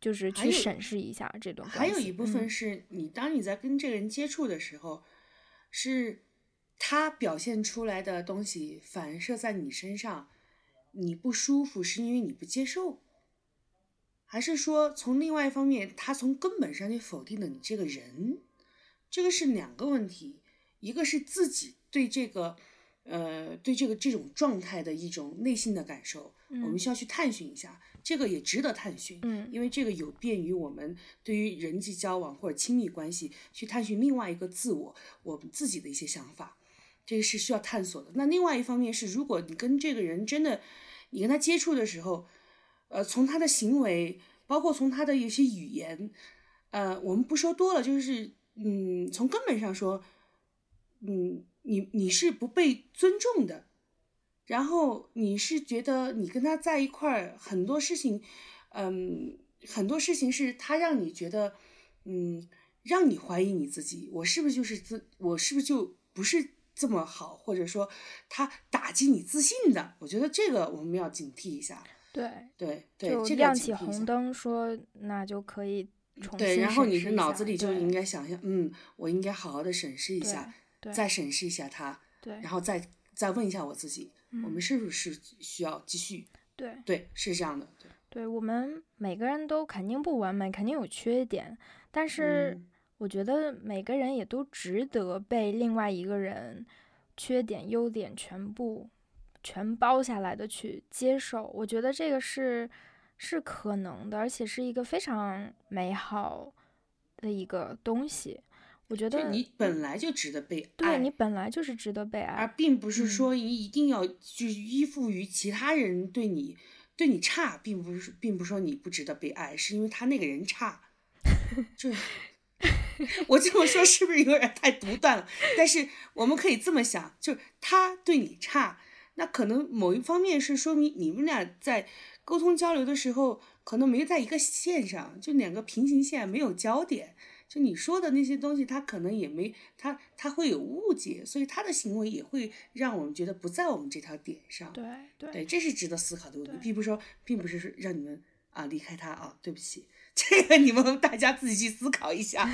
就是去审视一下这段关系。还有一部分嗯是你当你在跟这个人接触的时候，是他表现出来的东西反射在你身上，你不舒服是因为你不接受，还是说从另外一方面，他从根本上就否定了你这个人？这个是两个问题，一个是自己对这个。呃，对这个这种状态的一种内心的感受，我们嗯需要去探寻一下，这个也值得探寻。嗯因为这个有便于我们对于人际交往或者亲密关系去探寻另外一个自我，我们自己的一些想法，这个是需要探索的。那另外一方面是，如果你跟这个人真的，你跟他接触的时候，呃，从他的行为，包括从他的一些语言，呃，我们不说多了，就是嗯，从根本上说，嗯，你你是不被尊重的，然后你是觉得你跟他在一块儿很多事情，嗯，很多事情是他让你觉得，嗯，让你怀疑你自己，我是不是就是自，我是不是就不是这么好，或者说他打击你自信的？我觉得这个我们要警惕一下。对，对对，就亮起红。灯说，那就可以重对，新然后你的脑子里就应该想象，嗯，我应该好好的审视一下，对再审视一下他，对然后再再问一下我自己，我们嗯是不是需要继续？对对，是这样的，对，对，我们每个人都肯定不完美，肯定有缺点，但是嗯我觉得每个人也都值得被另外一个人缺点、优点全部全包下来的去接受。我觉得这个是是可能的，而且是一个非常美好的一个东西。我觉得就你本来就值得被爱，对你本来就是值得被爱而。并不是嗯说你一定要去依附于其他人对你对你差，并不是并不是说你不值得被爱，是因为他那个人差。[LAUGHS] 就我这么说是不是有点太独断了？但是我们可以这么想，就是他对你差，那可能某一方面是说明你们俩在沟通交流的时候，可能没在一个线上，就两个平行线没有交点。就你说的那些东西，他可能也没他他会有误解，所以他的行为也会让我们觉得不在我们这条点上。对这是值得思考的问题，并不是说，并不是说让你们啊离开他啊，对不起，这个你们大家自己去思考一下。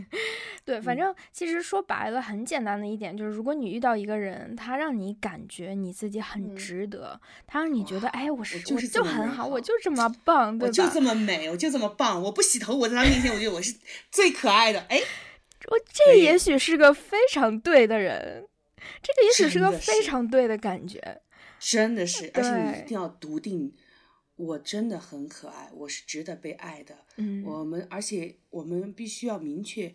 [LAUGHS] 对，反嗯正其实说白了，很简单的一点就是，如果你遇到一个人，他让你感觉你自己很嗯值得，他让你觉得，哇哎，我是就是就很好，我就这么棒，对吧？我 [LAUGHS] 就这么美，我就这么棒，我不洗头，我在他面前，我觉得我是最可爱的。哎，我这也许是个非常对的人，这个也许是个非常对的感觉。真的是，而且你一定要笃定，我真的很可爱，我是值得被爱的。嗯，我们而且我们必须要明确，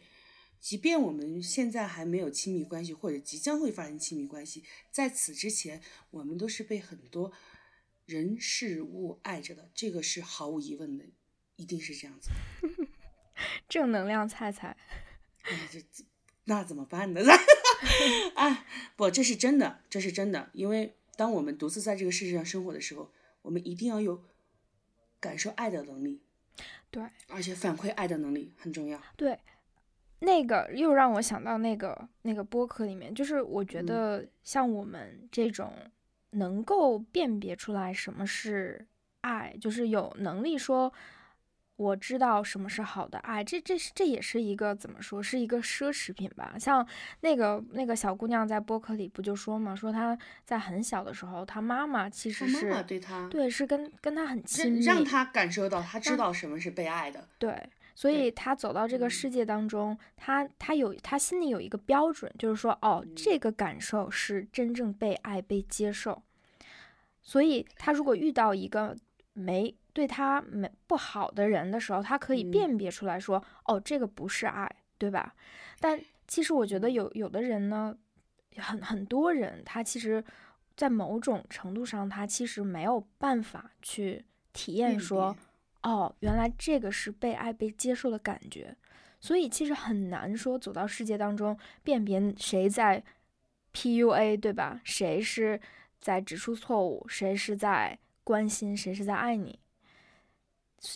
即便我们现在还没有亲密关系，或者即将会发生亲密关系，在此之前，我们都是被很多人事物爱着的，这个是毫无疑问的，一定是这样子。[LAUGHS] 正能量菜菜，哎，这这那怎么办呢？啊，[LAUGHS] 不，这是真的，这是真的，因为当我们独自在这个世界上生活的时候，我们一定要有感受爱的能力，对。而且反馈爱的能力很重要。对，那个又让我想到那个那个播客里面，就是我觉嗯。得像我们这种能够辨别出来什么是爱，就是有能力说我知道什么是好的爱，这这是这也是一个怎么说，是一个奢侈品吧？像那个那个小姑娘在播客里不就说嘛，说她在很小的时候，她妈妈其实是妈妈对她，对是跟跟她很亲密，让她感受到，她知道什么是被爱的。对，所以对他走到这个嗯世界当中，她她有她心里有一个标准，就是说，哦，嗯这个感受是真正被爱、被接受。所以她如果遇到一个没对他没不好的人的时候，他可以嗯辨别出来说，哦，这个不是爱，对吧？但其实我觉得嗯有有的人呢，很很多人他其实，在某种程度上，他其实没有办法去体验说，哦，原来这个是被爱、被接受的感觉。所以其实很难说走到世界当中辨别谁在 PUA，对吧？谁是在指出错误，谁是在关心，谁是在爱你。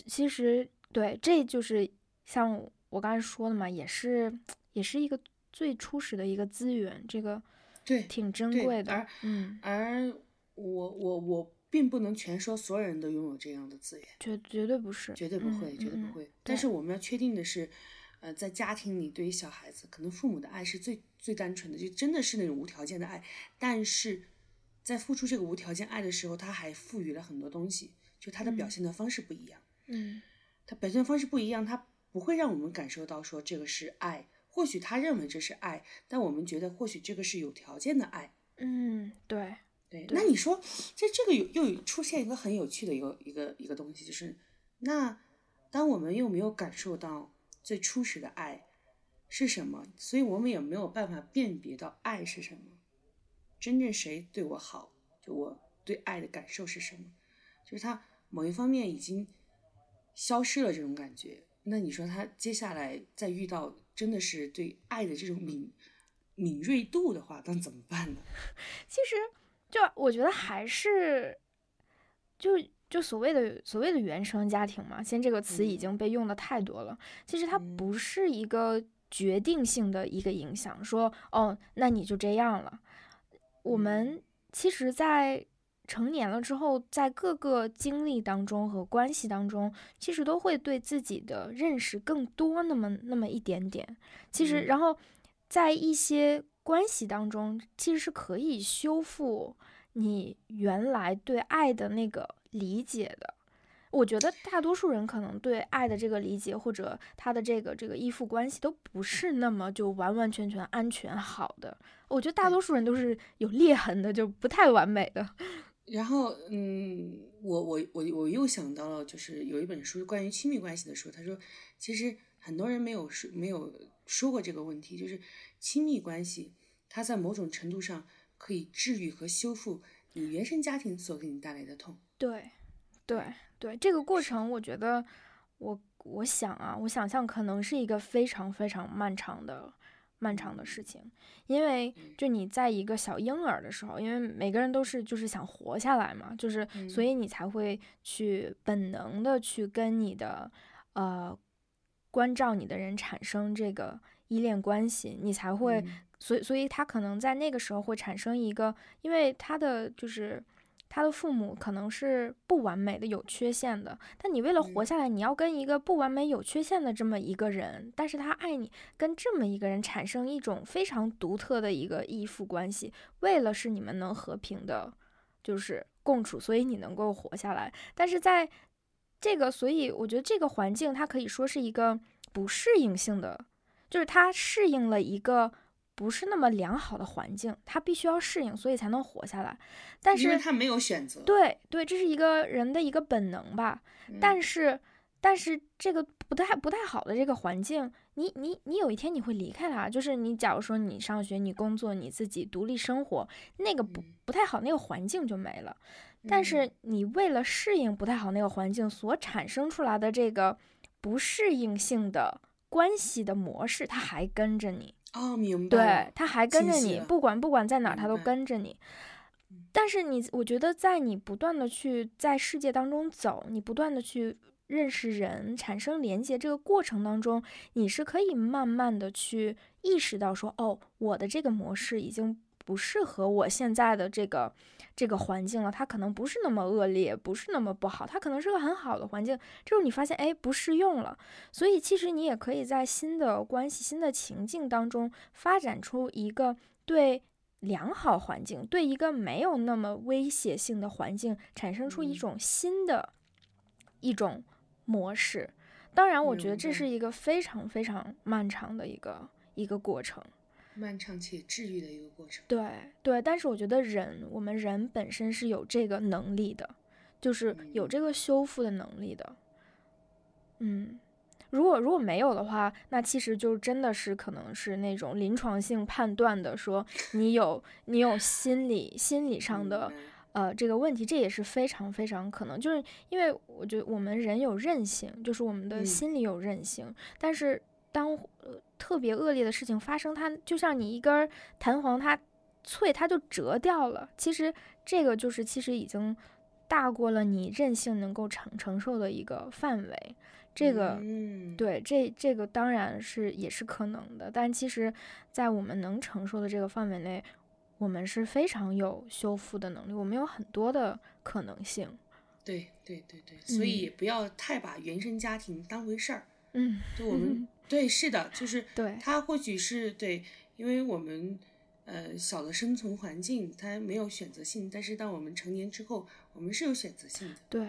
其实对，这就是像我刚才说的嘛，也是也是一个最初始的一个资源，这个对挺珍贵的。而嗯，而我我我并不能全说所有人都拥有这样的资源，绝绝对不是，绝对不会，绝对不会。但是我们要确定的是。呃，在家庭里，对于小孩子，可能父母的爱是最最单纯的，就真的是那种无条件的爱。但是在付出这个无条件爱的时候，他还赋予了很多东西，就他的表现的方式不一样。嗯，他表现方式不一样，他不会让我们感受到说这个是爱。或许他认为这是爱，但我们觉得或许这个是有条件的爱。嗯，对对。那你说，在这个有又出现一个很有趣的一个一个一个东西，就是那当我们又没有感受到。最初始的爱是什么？所以我们也没有办法辨别到爱是什么。真正谁对我好，就我对爱的感受是什么？就是他某一方面已经消失了这种感觉。那你说他接下来再遇到真的是对爱的这种敏敏锐度的话，那怎么办呢？[LAUGHS] 其实，就我觉得还是就。就所谓的所谓的原生家庭嘛，现在这个词已经被用的太多了。其实它不是一个决定性的一个影响，说哦，那你就这样了。我们其实，在成年了之后，在各个经历当中和关系当中，其实都会对自己的认识更多那么那么一点点。其实，然后在一些关系当中，其实是可以修复你原来对爱的那个。理解的，我觉得大多数人可能对爱的这个理解，或者他的这个这个依附关系，都不是那么就完完全全安全好的。我觉得大多数人都是有裂痕的，就不太完美的。然后，嗯，我我我我又想到了，就是有一本书关于亲密关系的书，他说，其实很多人没有说没有说过这个问题，就是亲密关系，它在某种程度上可以治愈和修复你原生家庭所给你带来的痛。对，对，对，这个过程，我觉得，我我想啊，我想象可能是一个非常非常漫长的、漫长的事情，因为就你在一个小婴儿的时候，因为每个人都是就是想活下来嘛，就是所以你才会去本能的去跟你的呃关照你的人产生这个依恋关系，你才会，所以所以他可能在那个时候会产生一个，因为他的就是。他的父母可能是不完美的、有缺陷的，但你为了活下来，你要跟一个不完美、有缺陷的这么一个人，但是他爱你，跟这么一个人产生一种非常独特的一个依附关系，为了是你们能和平的，就是共处，所以你能够活下来。但是在这个，所以我觉得这个环境它可以说是一个不适应性的，就是它适应了一个。不是那么良好的环境，他必须要适应，所以才能活下来。但是他没有选择。对对，这是一个人的一个本能吧。但是，但是这个不太不太好的这个环境，你你你有一天你会离开他。就是你假如说你上学、你工作、你自己独立生活，那个不不太好，那个环境就没了。但是你为了适应不太好那个环境所产生出来的这个不适应性的关系的模式，它还跟着你。哦，明白。对，他还跟着你，不管不管在哪儿，他都跟着你。但是你，我觉得在你不断的去在世界当中走，你不断的去认识人、产生连接这个过程当中，你是可以慢慢的去意识到说，哦，我的这个模式已经。不适合我现在的这个这个环境了，它可能不是那么恶劣，不是那么不好，它可能是个很好的环境。这时候你发现，哎，不适用了。所以其实你也可以在新的关系、新的情境当中发展出一个对良好环境、对一个没有那么威胁性的环境产生出一种新的一种模式。当然，我觉得这是一个非常非常漫长的一个一个过程。漫长且治愈的一个过程。对对，但是我觉得人，我们人本身是有这个能力的，就是有这个修复的能力的。嗯，如果如果没有的话，那其实就真的是可能是那种临床性判断的，说你有你有心理心理上的呃这个问题，这也是非常非常可能，就是因为我觉得我们人有韧性，就是我们的心理有韧性，但是当呃特别恶劣的事情发生，它就像你一根弹簧，它脆它就折掉了，其实这个就是其实已经大过了你韧性能够承承受的一个范围。这个，嗯，对，这这个当然是也是可能的，但其实，在我们能承受的这个范围内，我们是非常有修复的能力，我们有很多的可能性。对对对对，所以不要太把原生家庭当回事儿。嗯，就我们 [LAUGHS] 对是的，就是对他或许是对，因为我们呃小的生存环境它没有选择性，但是当我们成年之后，我们是有选择性的。对。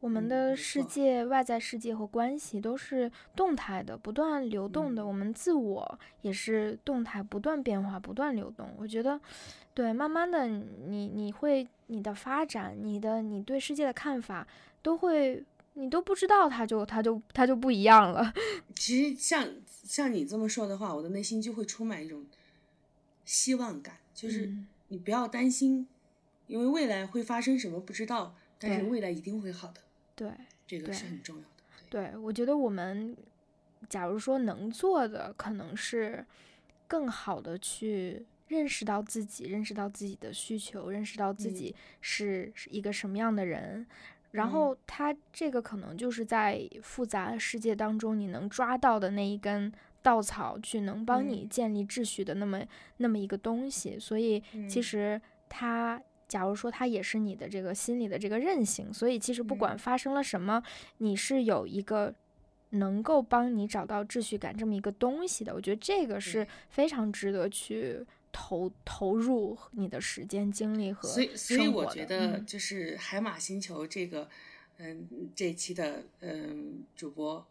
我们嗯的世界、外在世界和关系都是动态的、不断流动的。嗯我们自我也是动态、不断变化、不断流动。我觉得，对，慢慢的，你你会你的发展、你的你对世界的看法，都会你都不知道，他就他就他就不一样了。[LAUGHS] 其实像像你这么说的话，我的内心就会充满一种希望感，就是嗯你不要担心，因为未来会发生什么不知道，但是未来一定会好的，对。这个是很重要的。对对，我觉得我们假如说能做的，可能是更好的去认识到自己，认识到自己的需求，认识到自嗯己是是一个什么样的人。然嗯。后它这个可能就是在复杂世界当中，你能抓到的那一根稻草，去能帮你嗯建立秩序的那么那么一个东西。所以其嗯。实它，假如说它也是你的这个心理的这个韧性，所以其实不管嗯。发生了什么，你是有一个能够帮你找到秩序感这么一个东西的。我觉得这个是非常值得去投投入你的时间、精力和所以，所以我觉得嗯就是海马星球这个，嗯，这一期的嗯主播，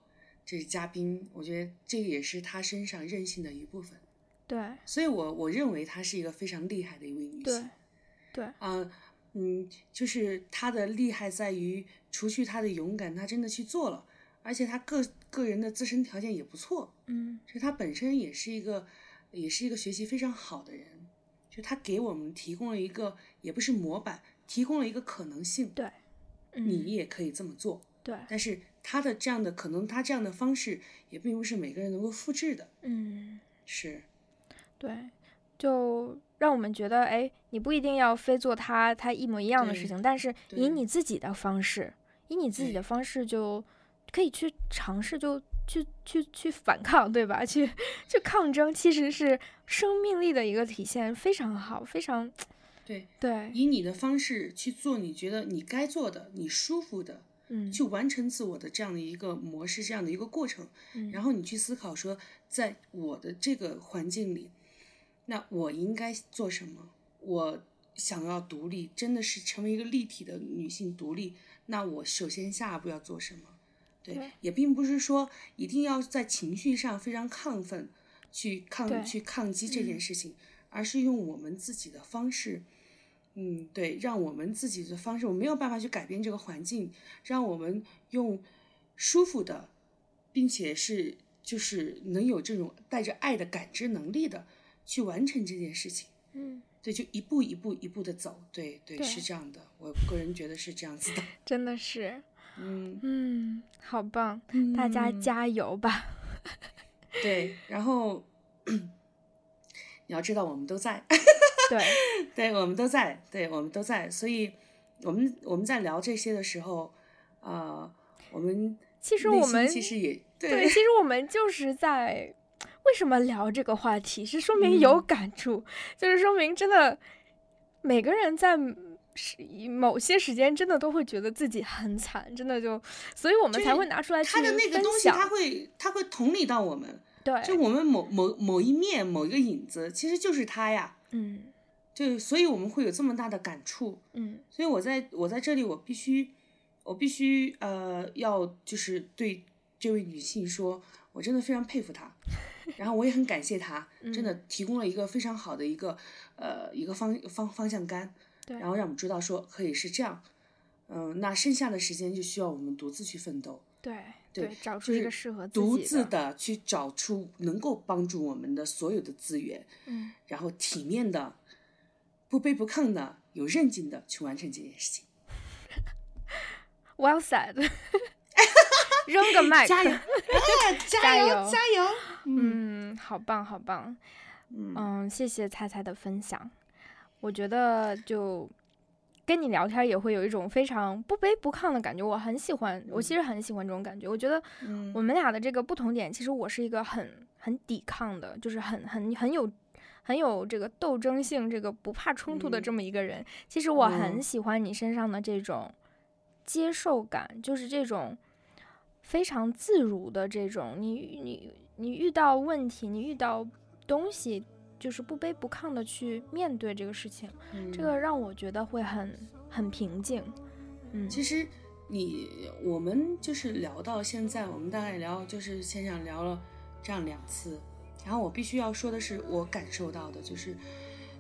这是嘉宾，我觉得这个也是他身上任性的一部分。对所以我我认为她是一个非常厉害的一位女性。对啊，嗯，就是她的厉害在于，除去她的勇敢，她真的去做了，而且她个个人的自身条件也不错，嗯所以她本身也是一个，也是一个学习非常好的人。就他给我们提供了一个，也不是模板，提供了一个可能性，对，你嗯也可以这么做。对但是他的这样的可能，他这样的方式也并不是每个人能够复制的。嗯。是，对，就让我们觉得，哎，你不一定要非做他他一模一样的事情，但是以你自己的方式，以你自己的方式就可以去尝试，就去去去反抗，对吧？[LAUGHS] 去去抗争，其实是生命力的一个体现，非常好，非常对，对，以你的方式去做你觉得你该做的、你舒服的，嗯，去完成自我的这样的一个模式、这样的一个过程，嗯然后你去思考说，在我的这个环境里，那我应该做什么？我想要独立，真的是成为一个立体的女性独立，那我首先下一步要做什么？对，对也并不是说一定要在情绪上非常亢奋，去抗去抗击这件嗯事情，而是用我们自己的方式。嗯，对，让我们自己的方式，我没有办法去改变这个环境，让我们用舒服的，并且是就是能有这种带着爱的感知能力的去完成这件事情。嗯，对，就一步一步一步的走，对对对是这样的，我个人觉得是这样子的。[LAUGHS] 真的是，嗯，嗯，好棒，大家嗯。加油吧，[LAUGHS] 对，然后你要知道我们都在，对，[LAUGHS] 对我们都在，对我们都在，所以我们我们在聊这些的时候，啊、我们其实我们其实也对，其实我们就是在为什么聊这个话题，是说明有嗯。感触，就是说明真的每个人在是某些时间真的都会觉得自己很惨，真的就，所以我们才会拿出来去他的那个东西，他会他会同理到我们，对，就我们某某某一面某一个影子，其实就是他呀，嗯。就所以我们会有这么大的感触。嗯。所以我在我在这里，我必须，我必须呃，要就是对这位女性说，我真的非常佩服她，[LAUGHS] 然后我也很感谢她，真的提供了一个非常好的一个呃一个方方方向感，对然后让我们知道说可以是这样，嗯、那剩下的时间就需要我们独自去奋斗。对对，找出一个适合独自的去找出能够帮助我们的所有的资源，嗯，然后体面的、不卑不亢的、有韧劲的去完成这件事情。[LAUGHS] Well said，[LAUGHS] 扔个麦，[LAUGHS] 加油，加油，加油！嗯，好棒，好棒。嗯，谢谢菜菜的分享。我觉得就跟你聊天也会有一种非常不卑不亢的感觉，我很喜欢。我其实很喜欢这种感觉。我觉得我们俩的这个不同点，其实我是一个很很抵抗的，就是很很很有很有这个斗争性，这个不怕冲突的这么一个人。其实我很喜欢你身上的这种。接受感就是这种非常自如的这种，你你你遇到问题，你遇到东西，就是不卑不亢的去面对这个事情，这个让我觉得会很很平静。嗯，其实你我们就是聊到现在，我们大概聊就是线上聊了这样两次，然后我必须要说的是，我感受到的就是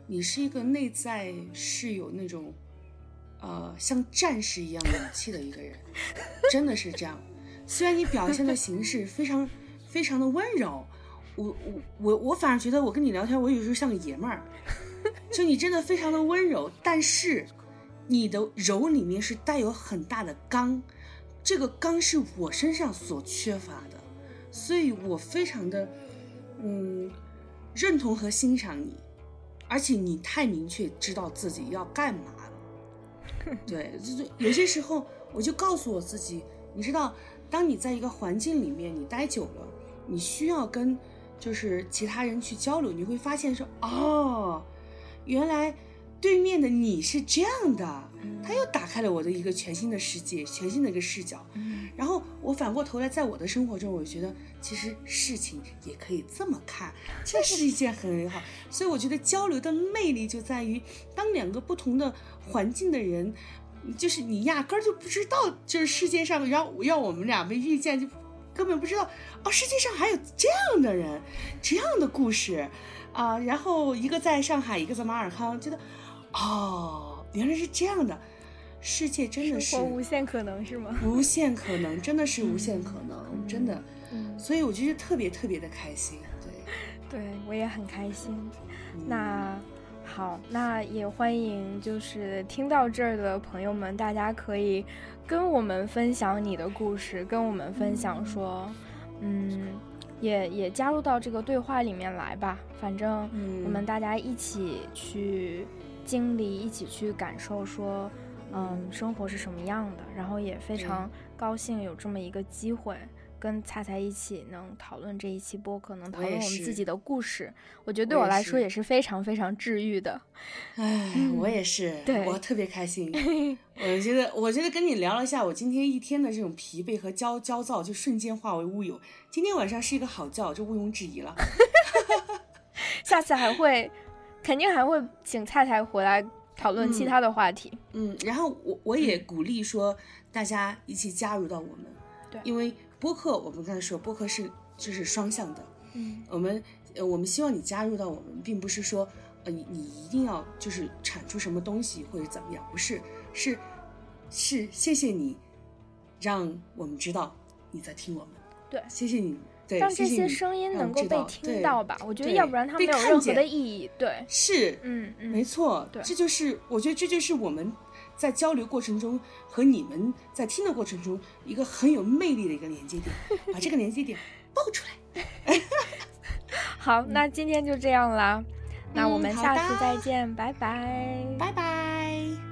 你是一个内在是有那种。呃，像战士一样勇气的一个人，真的是这样。虽然你表现的形式非常非常的温柔，我我我我反而觉得我跟你聊天，我有时候像个爷们儿。就你真的非常的温柔，但是你的柔里面是带有很大的刚，这个刚是我身上所缺乏的，所以我非常的嗯认同和欣赏你，而且你太明确知道自己要干嘛了。[LAUGHS] 对，就是有些时候，我就告诉我自己，你知道，当你在一个环境里面你待久了，你需要跟就是其他人去交流，你会发现说，哦，原来对面的你是这样的。他又打开了我的一个全新的世界，全新的一个视角。然后我反过头来，在我的生活中，我觉得其实事情也可以这么看，这是一件很好。所以我觉得交流的魅力就在于，当两个不同的环境的人，就是你压根儿就不知道，就是世界上要要我们俩没遇见，就根本不知道哦，世界上还有这样的人，这样的故事啊。然后一个在上海，一个在马尔康，觉得哦。原来是这样的，世界真的是无限可能是吗？无限可能，真的是无限可能，真的。所以我觉得特别特别的开心，对，对我也很开心。那好，那也欢迎就是听到这儿的朋友们，大家可以跟我们分享你的故事，跟我们分享说，嗯，也也加入到这个对话里面来吧。反正我们大家一起去。经历一起去感受，说，嗯，生活是什么样的，然后也非常高兴有这么一个机会，跟菜菜一起能讨论这一期播客，能讨论我们自己的故事，我觉得对我来说也是非常非常治愈的。哎，我也是，我特别开心。[LAUGHS] 我觉得，我觉得跟你聊了一下，我今天一天的这种疲惫和焦焦躁，就瞬间化为乌有。今天晚上是一个好觉，就毋庸置疑了。[LAUGHS] 下次还会。肯定还会请菜菜回来讨论其他的话题。嗯，然后我我也鼓励说大家一起加入到我们，对，因为播客我们刚才说播客是就是双向的。嗯，我们呃我们希望你加入到我们，并不是说呃你你一定要就是产出什么东西或者怎么样，不是，是是谢谢你让我们知道你在听我们。对，谢谢你。让这些声音能够被听到吧，我觉得要不然它没有任何的意义。对，是，嗯嗯，没错，对，这就是我觉得这就是我们在交流过程中和你们在听的过程中一个很有魅力的一个连接点，把 [LAUGHS] 这个连接点爆出来。[LAUGHS] 好，那今天就这样啦，那我们下次再见，拜拜，拜拜。